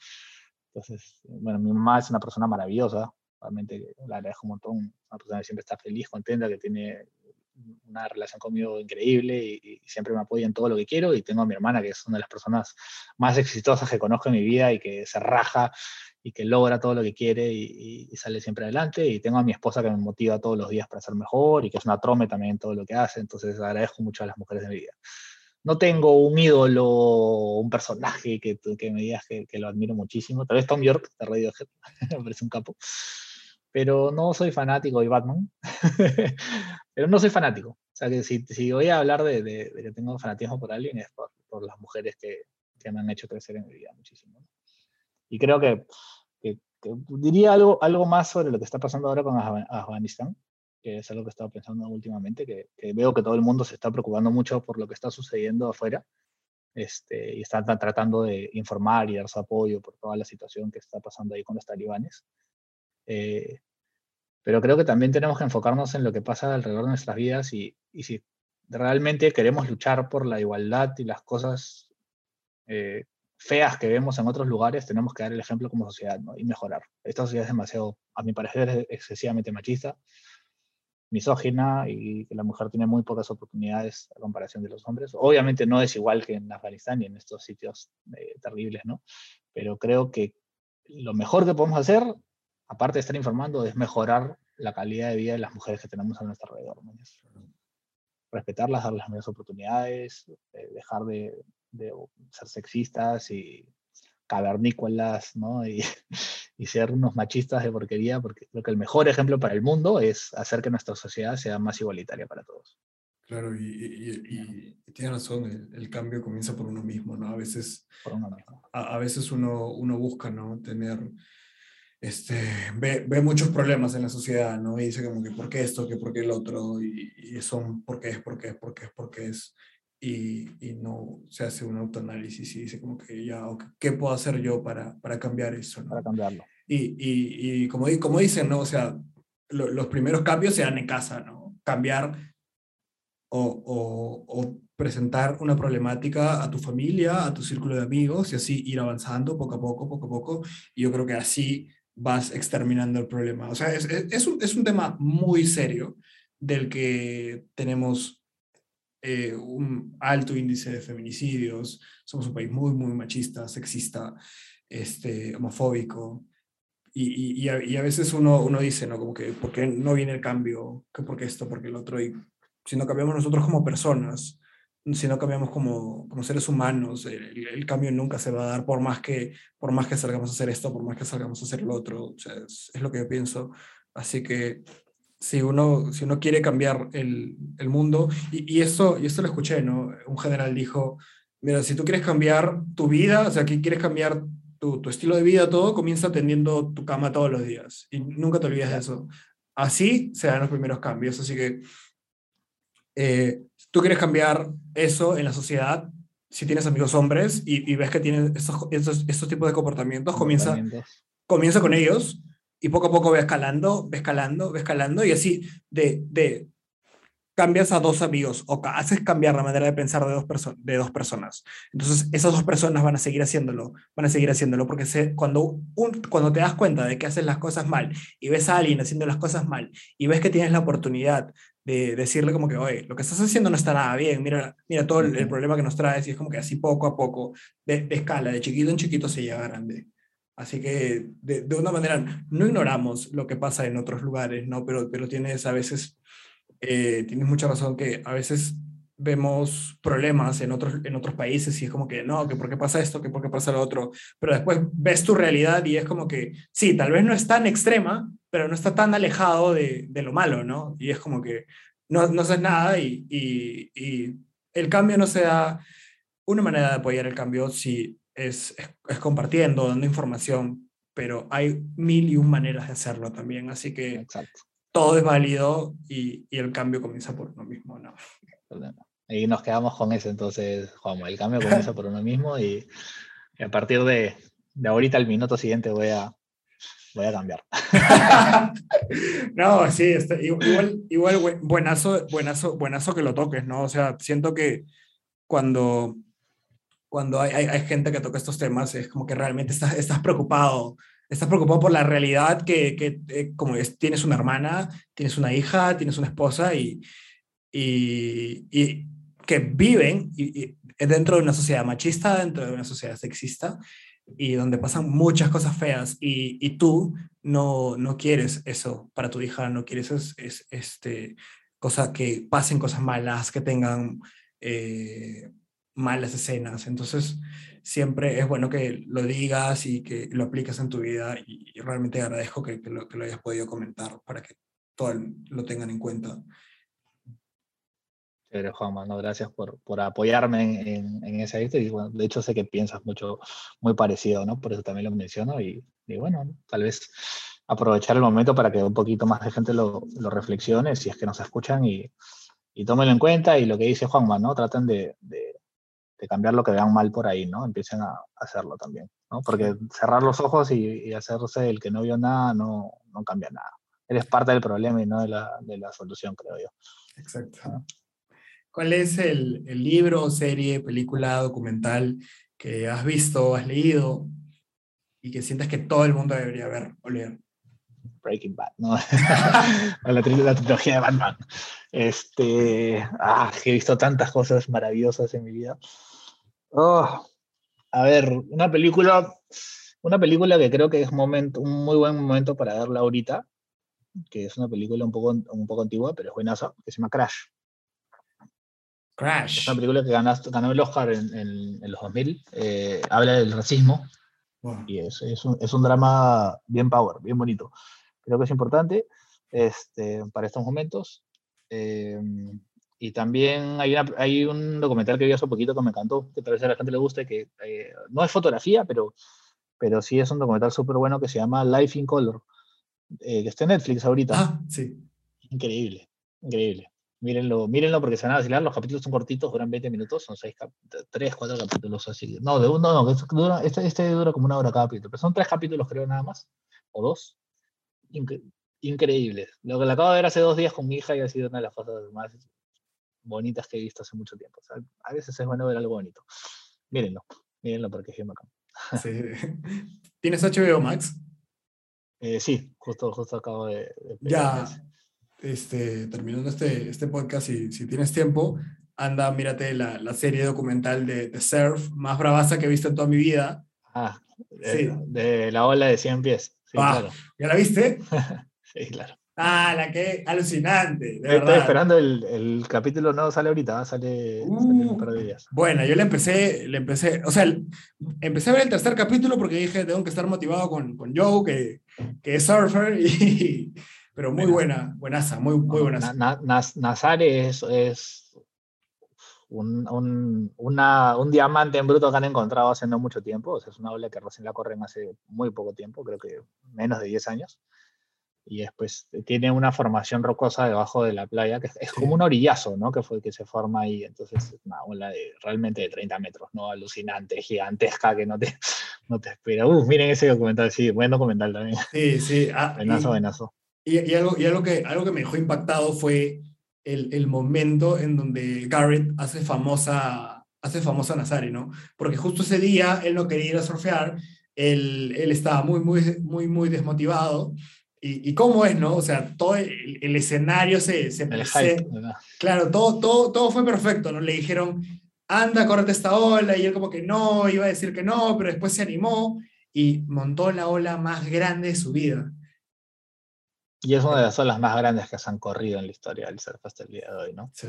Entonces, bueno, mi mamá es una persona maravillosa, realmente la agradezco un montón, una persona que siempre está feliz, contenta, que tiene una relación conmigo increíble y, siempre me apoya en todo lo que quiero. Y tengo a mi hermana, que es una de las personas más exitosas que conozco en mi vida y que se raja y que logra todo lo que quiere y, sale siempre adelante. Y tengo a mi esposa que me motiva todos los días para ser mejor y que es una trome también en todo lo que hace. Entonces agradezco mucho a las mujeres de mi vida. No tengo un ídolo, un personaje que, que me digas que, que, lo admiro muchísimo. Tal vez Tom York de Radiohead, me parece un capo pero no soy fanático de Batman. pero no soy fanático. O sea, que si, si voy a hablar de, de, que tengo fanatismo por alguien es por, por las mujeres que, que, me han hecho crecer en mi vida muchísimo. Y creo que, que, diría algo, algo más sobre lo que está pasando ahora con Afganistán, que es algo que he estado pensando últimamente, que, veo que todo el mundo se está preocupando mucho por lo que está sucediendo afuera. Este, y están tratando de informar y dar su apoyo por toda la situación que está pasando ahí con los talibanes. Eh, pero creo que también tenemos que enfocarnos en lo que pasa alrededor de nuestras vidas y, y si realmente queremos luchar por la igualdad y las cosas eh, feas que vemos en otros lugares, tenemos que dar el ejemplo como sociedad ¿no? y mejorar. Esta sociedad es demasiado, a mi parecer, es excesivamente machista, misógina y que la mujer tiene muy pocas oportunidades a comparación de los hombres. Obviamente no es igual que en Afganistán y en estos sitios eh, terribles, ¿no? Pero creo que lo mejor que podemos hacer aparte de estar informando, es mejorar la calidad de vida de las mujeres que tenemos a nuestro alrededor. Respetarlas, darles las mismas oportunidades, eh, dejar de, ser sexistas y cavernícolas, ¿no? Y, y, ser unos machistas de porquería, porque creo que el mejor ejemplo para el mundo es hacer que nuestra sociedad sea más igualitaria para todos. Claro, y, y, y tienes razón, el, cambio comienza por uno mismo, ¿no? A veces, A, a, veces uno, uno busca, ¿no? Tener este, ve, ve, muchos problemas en la sociedad, ¿no? Y dice como que por qué esto, que por qué el otro, y, y son por qué es, por qué es, por qué es, por qué es, y, y no se hace un autoanálisis y dice como que ya, ¿qué puedo hacer yo para, para cambiar eso? Para cambiarlo. Y, y, y como, como dicen, ¿no? O sea, los primeros cambios se dan en casa, ¿no? Cambiar o, o, o, presentar una problemática a tu familia, a tu círculo de amigos y así ir avanzando poco a poco, poco a poco. Y yo creo que así vas exterminando el problema. O sea, es, es, un, es un, tema muy serio del que tenemos eh, un alto índice de feminicidios, somos un país muy, muy machista, sexista, este, homofóbico, y, y, a, veces uno, uno dice, ¿no? Como que, ¿por qué no viene el cambio? ¿Qué, ¿Por qué esto? ¿Por qué el otro? Y si no cambiamos nosotros como personas, si no cambiamos como, como seres humanos, el, cambio nunca se va a dar por más que por más que salgamos a hacer esto, por más que salgamos a hacer lo otro, sea, es, lo que yo pienso. Así que si uno, si uno quiere cambiar el, el mundo, y, y, esto, y esto lo escuché, ¿no? Un general dijo, mira, si tú quieres cambiar tu vida, o sea, que quieres cambiar tu, tu estilo de vida, todo, comienza atendiendo tu cama todos los días, y nunca te olvides de eso. Así se dan los primeros cambios, así que eh, tú quieres cambiar eso en la sociedad, si tienes amigos hombres y, ves que tienen estos, estos, tipos de comportamientos, comienza, comienza con ellos y poco a poco ve escalando, ve escalando, ve escalando y así de, de cambias a dos amigos o haces cambiar la manera de pensar de dos, de dos personas. Entonces, esas dos personas van a seguir haciéndolo, van a seguir haciéndolo, porque se, cuando, un, cuando te das cuenta de que haces las cosas mal y ves a alguien haciendo las cosas mal y ves que tienes la oportunidad de decirle como que, oye, lo que estás haciendo no está nada bien, mira, mira todo el, problema que nos traes y es como que así poco a poco, de, escala, de chiquito en chiquito se llega grande. Así que de, de, una manera, no ignoramos lo que pasa en otros lugares, ¿no? Pero, pero tienes a veces eh, tienes mucha razón que a veces vemos problemas en otros, en otros países y es como que no, que por qué pasa esto, que por qué pasa lo otro, pero después ves tu realidad y es como que sí, tal vez no es tan extrema, pero no está tan alejado de, de lo malo, ¿no? Y es como que no, no haces nada y, y, el cambio no se da, una manera de apoyar el cambio sí es, es, es compartiendo, dando información, pero hay mil y un maneras de hacerlo también, así que Exacto todo es válido y, y el cambio comienza por uno mismo, ¿no? Y nos quedamos con eso entonces, Juan, el cambio comienza por uno mismo y, a partir de, de, ahorita, el minuto siguiente, voy a, voy a cambiar. no, sí, este, igual, igual buenazo, buenazo, buenazo que lo toques, ¿no? O sea, siento que cuando, cuando hay, hay, hay gente que toca estos temas, es como que realmente estás, estás preocupado estás preocupado por la realidad que, que eh, como es, tienes una hermana, tienes una hija, tienes una esposa y, y, y que viven y, dentro de una sociedad machista, dentro de una sociedad sexista, y donde pasan muchas cosas feas, y, y tú no, no quieres eso para tu hija, no quieres es, es, este, cosa que pasen cosas malas, que tengan eh, malas escenas. Entonces, siempre es bueno que lo digas y que lo apliques en tu vida y, realmente agradezco que, que, lo, que, lo, hayas podido comentar para que todo lo tengan en cuenta. Chévere, Juanma, no, gracias por, por apoyarme en, en, esa vista. Y bueno, de hecho sé que piensas mucho, muy parecido, ¿no? Por eso también lo menciono. Y, y bueno, tal vez aprovechar el momento para que un poquito más de gente lo, lo reflexione, si es que nos escuchan y, y tómenlo en cuenta. Y lo que dice Juanma, ¿no? Traten de, de, de cambiar lo que vean mal por ahí, ¿no? Empiecen a hacerlo también, ¿no? Porque cerrar los ojos y, y hacerse el que no vio nada no, no cambia nada. Eres parte del problema y no de la, de la solución, creo yo. Exacto. ¿no? ¿Cuál es el, el, libro, serie, película, documental que has visto, has leído y que sientas que todo el mundo debería ver o leer? Breaking Bad, ¿no? la, tri la, trilogía de Batman. Este, ah, he visto tantas cosas maravillosas en mi vida. Oh, a ver, una película, una película que creo que es momento, un muy buen momento para verla ahorita, que es una película un poco, un poco antigua, pero es buenaza, que se llama Crash. Crash. Es una película que ganaste, ganó el Oscar en, en, en los 2000. Eh, habla del racismo. Wow. Y es, es, un, es, un, drama bien power, bien bonito. Creo que es importante este, para estos momentos. Eh, y también hay, una, hay, un documental que vi hace poquito que me encantó, que tal vez a la gente le guste, que eh, no es fotografía, pero, pero sí es un documental súper bueno que se llama Life in Color, eh, que está en Netflix ahorita. Ah, sí. Increíble, increíble. Mírenlo, mírenlo porque se van a vacilar, los capítulos son cortitos, duran 20 minutos, son 6, 3, 4 capítulos así. No, de uno, no, dura, este, este, dura como una hora cada capítulo, pero son 3 capítulos creo nada más, o 2. Incre increíble. Lo que le acabo de ver hace dos días con mi hija y ha sido una de las cosas más bonitas que he visto hace mucho tiempo. O sea, a veces es bueno ver algo bonito. Mírenlo, mírenlo porque es bien bacán. Sí. ¿Tienes HBO Max? Eh, sí, justo, justo acabo de... de ya, este, terminando este, este podcast, si, si tienes tiempo, anda, mírate la, la serie documental de, de, Surf más bravaza que he visto en toda mi vida. Ah, de, sí. de la ola de 100 pies. Sí, ah, claro. ¿Ya la viste? sí, claro. Ah, la que alucinante. De Estoy esperando el, el, capítulo, no sale ahorita, sale, uh, sale, un par de días. Bueno, yo le empecé, le empecé, o sea, empecé a ver el tercer capítulo porque dije, tengo que estar motivado con, con Joe, que, que es surfer, y, pero muy buena, buenaza, muy, muy buenaza. Na, na, Nazar es, es un, un, una, un, diamante en bruto que han encontrado hace no mucho tiempo, o sea, es una ola que recién la corren hace muy poco tiempo, creo que menos de 10 años, y después tiene una formación rocosa debajo de la playa, que es, como un orillazo, ¿no? Que fue que se forma ahí, entonces es una ola de, realmente de 30 metros, ¿no? Alucinante, gigantesca, que no te, no te espera. Uh, miren ese documental, sí, buen documental también. Sí, sí. Ah, buenazo, buenazo. Y, y, algo, y algo, que, algo que me dejó impactado fue el, el momento en donde Garrett hace famosa, hace famosa a Nazari, ¿no? Porque justo ese día él no quería ir a surfear, él, él estaba muy, muy, muy, muy desmotivado. Y, y cómo es, ¿no? O sea, todo el, el escenario se... se, el se hype, claro, todo, todo, todo fue perfecto, ¿no? Le dijeron, anda, córrete esta ola, y él como que no, iba a decir que no, pero después se animó y montó la ola más grande de su vida. Y es una de las olas más grandes que se han corrido en la historia del surf hasta el día de hoy, ¿no? Sí.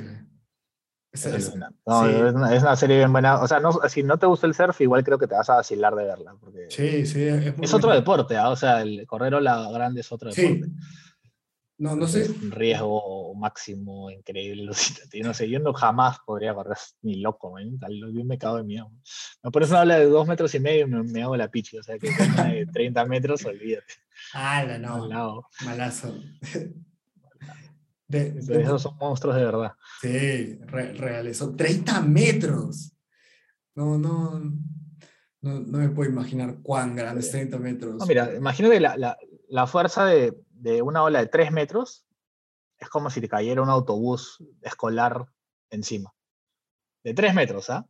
Es, es, no, sí. es, una, es, una, serie bien buena. O sea, no, si no te gusta el surf, igual creo que te vas a vacilar de verla. Porque sí, sí. Es, otro deporte, ¿eh? o sea, el correr ola grande es otro deporte. Sí. No, no sé. Es un riesgo máximo, increíble. No sé, yo no jamás podría correr ni loco, ¿eh? yo me cago de miedo. Me pones una ola de dos metros y medio y me, me hago la pichi, o sea, que de 30 metros, olvídate. Ah, no. Malazo. De, de, esos son monstruos de verdad. Sí, re, reales. Son 30 metros. No, no, no, no, me puedo imaginar cuán grandes 30 metros. No, mira, imagínate la, la, la fuerza de, de, una ola de 3 metros es como si te cayera un autobús escolar encima. De 3 metros, ¿ah?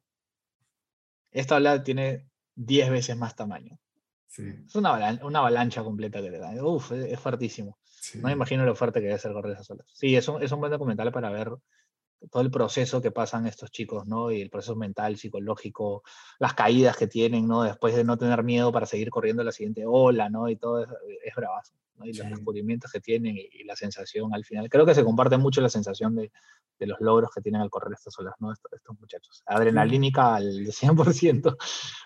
Esta ola tiene 10 veces más tamaño. Sí. Es una, avalancha, una avalancha completa que te da. Uf, es, es fuertísimo. No me imagino lo fuerte que debe ser correr esas olas. Sí, es un, es un buen documental para ver todo el proceso que pasan estos chicos, ¿no? Y el proceso mental, psicológico, las caídas que tienen, ¿no? Después de no tener miedo para seguir corriendo la siguiente ola, ¿no? Y todo es, es bravazo, ¿no? Y los descubrimientos que tienen y, la sensación al final. Creo que se comparte mucho la sensación de, de los logros que tienen al correr estas olas, ¿no? Estos, muchachos. Adrenalínica al 100%.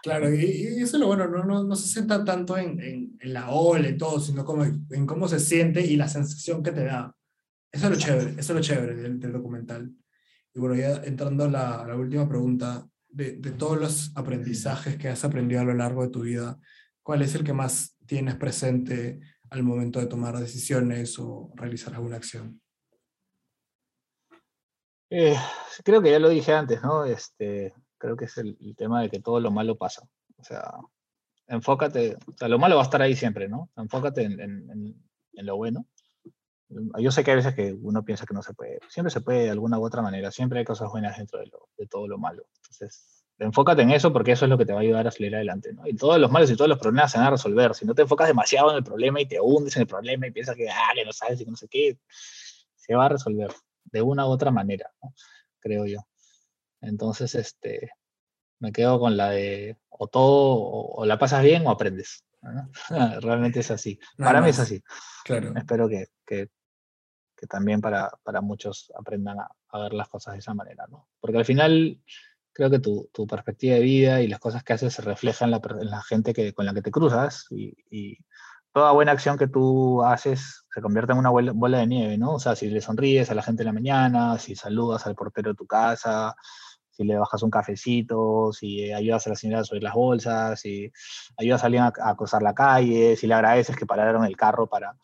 Claro, y, eso es lo bueno, no, no, no se sienta tanto en, en, en, la ola y todo, sino como en cómo se siente y la sensación que te da. Eso es lo chévere, eso es lo chévere del, del documental. Y bueno, ya entrando a la, la última pregunta, de, de, todos los aprendizajes que has aprendido a lo largo de tu vida, ¿cuál es el que más tienes presente al momento de tomar decisiones o realizar alguna acción? Eh, creo que ya lo dije antes, ¿no? Este, creo que es el, tema de que todo lo malo pasa. O sea, enfócate, o sea, lo malo va a estar ahí siempre, ¿no? Enfócate en, en, lo bueno yo sé que hay veces que uno piensa que no se puede, siempre se puede de alguna u otra manera, siempre hay cosas buenas dentro de, de todo lo malo. Entonces, enfócate en eso porque eso es lo que te va a ayudar a salir adelante, ¿no? Y todos los males y todos los problemas se van a resolver. Si no te enfocas demasiado en el problema y te hundes en el problema y piensas que, ah, que no sabes y que no sé qué, se va a resolver de una u otra manera, ¿no? creo yo. Entonces, este, me quedo con la de o todo, o, o la pasas bien o aprendes. ¿no? Realmente es así. Nada Para más. mí es así. Claro. Espero que, que, que también para, para muchos aprendan a, a, ver las cosas de esa manera, ¿no? Porque al final creo que tu, tu perspectiva de vida y las cosas que haces se reflejan en la, en la gente que, con la que te cruzas y, y, toda buena acción que tú haces se convierte en una bola de nieve, ¿no? O sea, si le sonríes a la gente en la mañana, si saludas al portero de tu casa, si le bajas un cafecito, si ayudas a la señora a subir las bolsas, si ayudas a alguien a, a cruzar la calle, si le agradeces que pararon el carro para,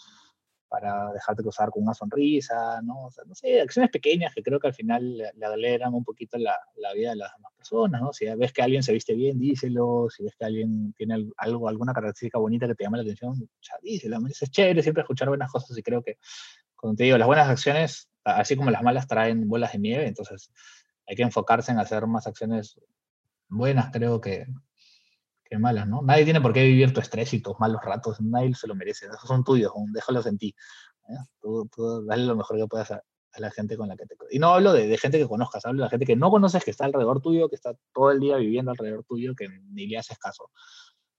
para dejarte cruzar con una sonrisa, ¿no? O sea, no sé, acciones pequeñas que creo que al final le, le alegran un poquito la, la, vida de las demás personas, ¿no? Si ves que alguien se viste bien, díselo, si ves que alguien tiene algo, alguna característica bonita que te llama la atención, ya díselo, es chévere siempre escuchar buenas cosas y creo que, cuando te digo, las buenas acciones, así como las malas traen bolas de nieve, entonces hay que enfocarse en hacer más acciones buenas, creo que, que malas, ¿no? Nadie tiene por qué vivir tu estrés y tus malos ratos, nadie se lo merece, esos son tuyos, déjalos en ti. ¿eh? Tú, tú, dale lo mejor que puedas a, a, la gente con la que te... Y no hablo de, de, gente que conozcas, hablo de la gente que no conoces, que está alrededor tuyo, que está todo el día viviendo alrededor tuyo, que ni le haces caso.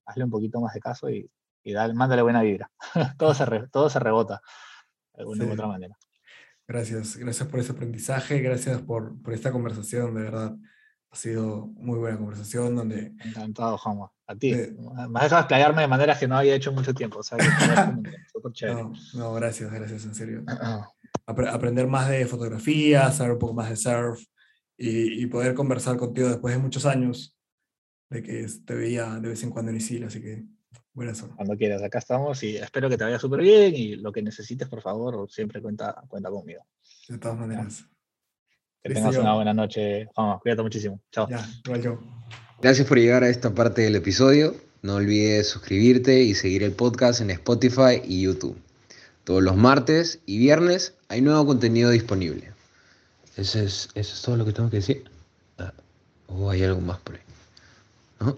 Hazle un poquito más de caso y, y dale, mándale buena vibra. todo, se re, todo se rebota de alguna sí. u otra manera. Gracias, gracias por ese aprendizaje, gracias por, por esta conversación, de verdad. Ha sido muy buena conversación donde... Encantado, Juanma. A ti. Eh, me has dejado explayarme de maneras que no había hecho mucho tiempo. O sea, no, no, gracias, gracias, en serio. Ap aprender más de fotografía, saber un poco más de surf y, y, poder conversar contigo después de muchos años de que te veía de vez en cuando en Isil, así que buenas Cuando quieras, acá estamos y espero que te vaya súper bien y lo que necesites, por favor, siempre cuenta, cuenta conmigo. De todas maneras. Que tengas una buena noche, Juanma. Cuídate muchísimo. Chao. Ya, igual yo. Gracias por llegar a esta parte del episodio. No olvides suscribirte y seguir el podcast en Spotify y YouTube. Todos los martes y viernes hay nuevo contenido disponible. ¿Eso es, eso es todo lo que tengo que decir? Ah, ¿O hay algo más por ahí? ¿No?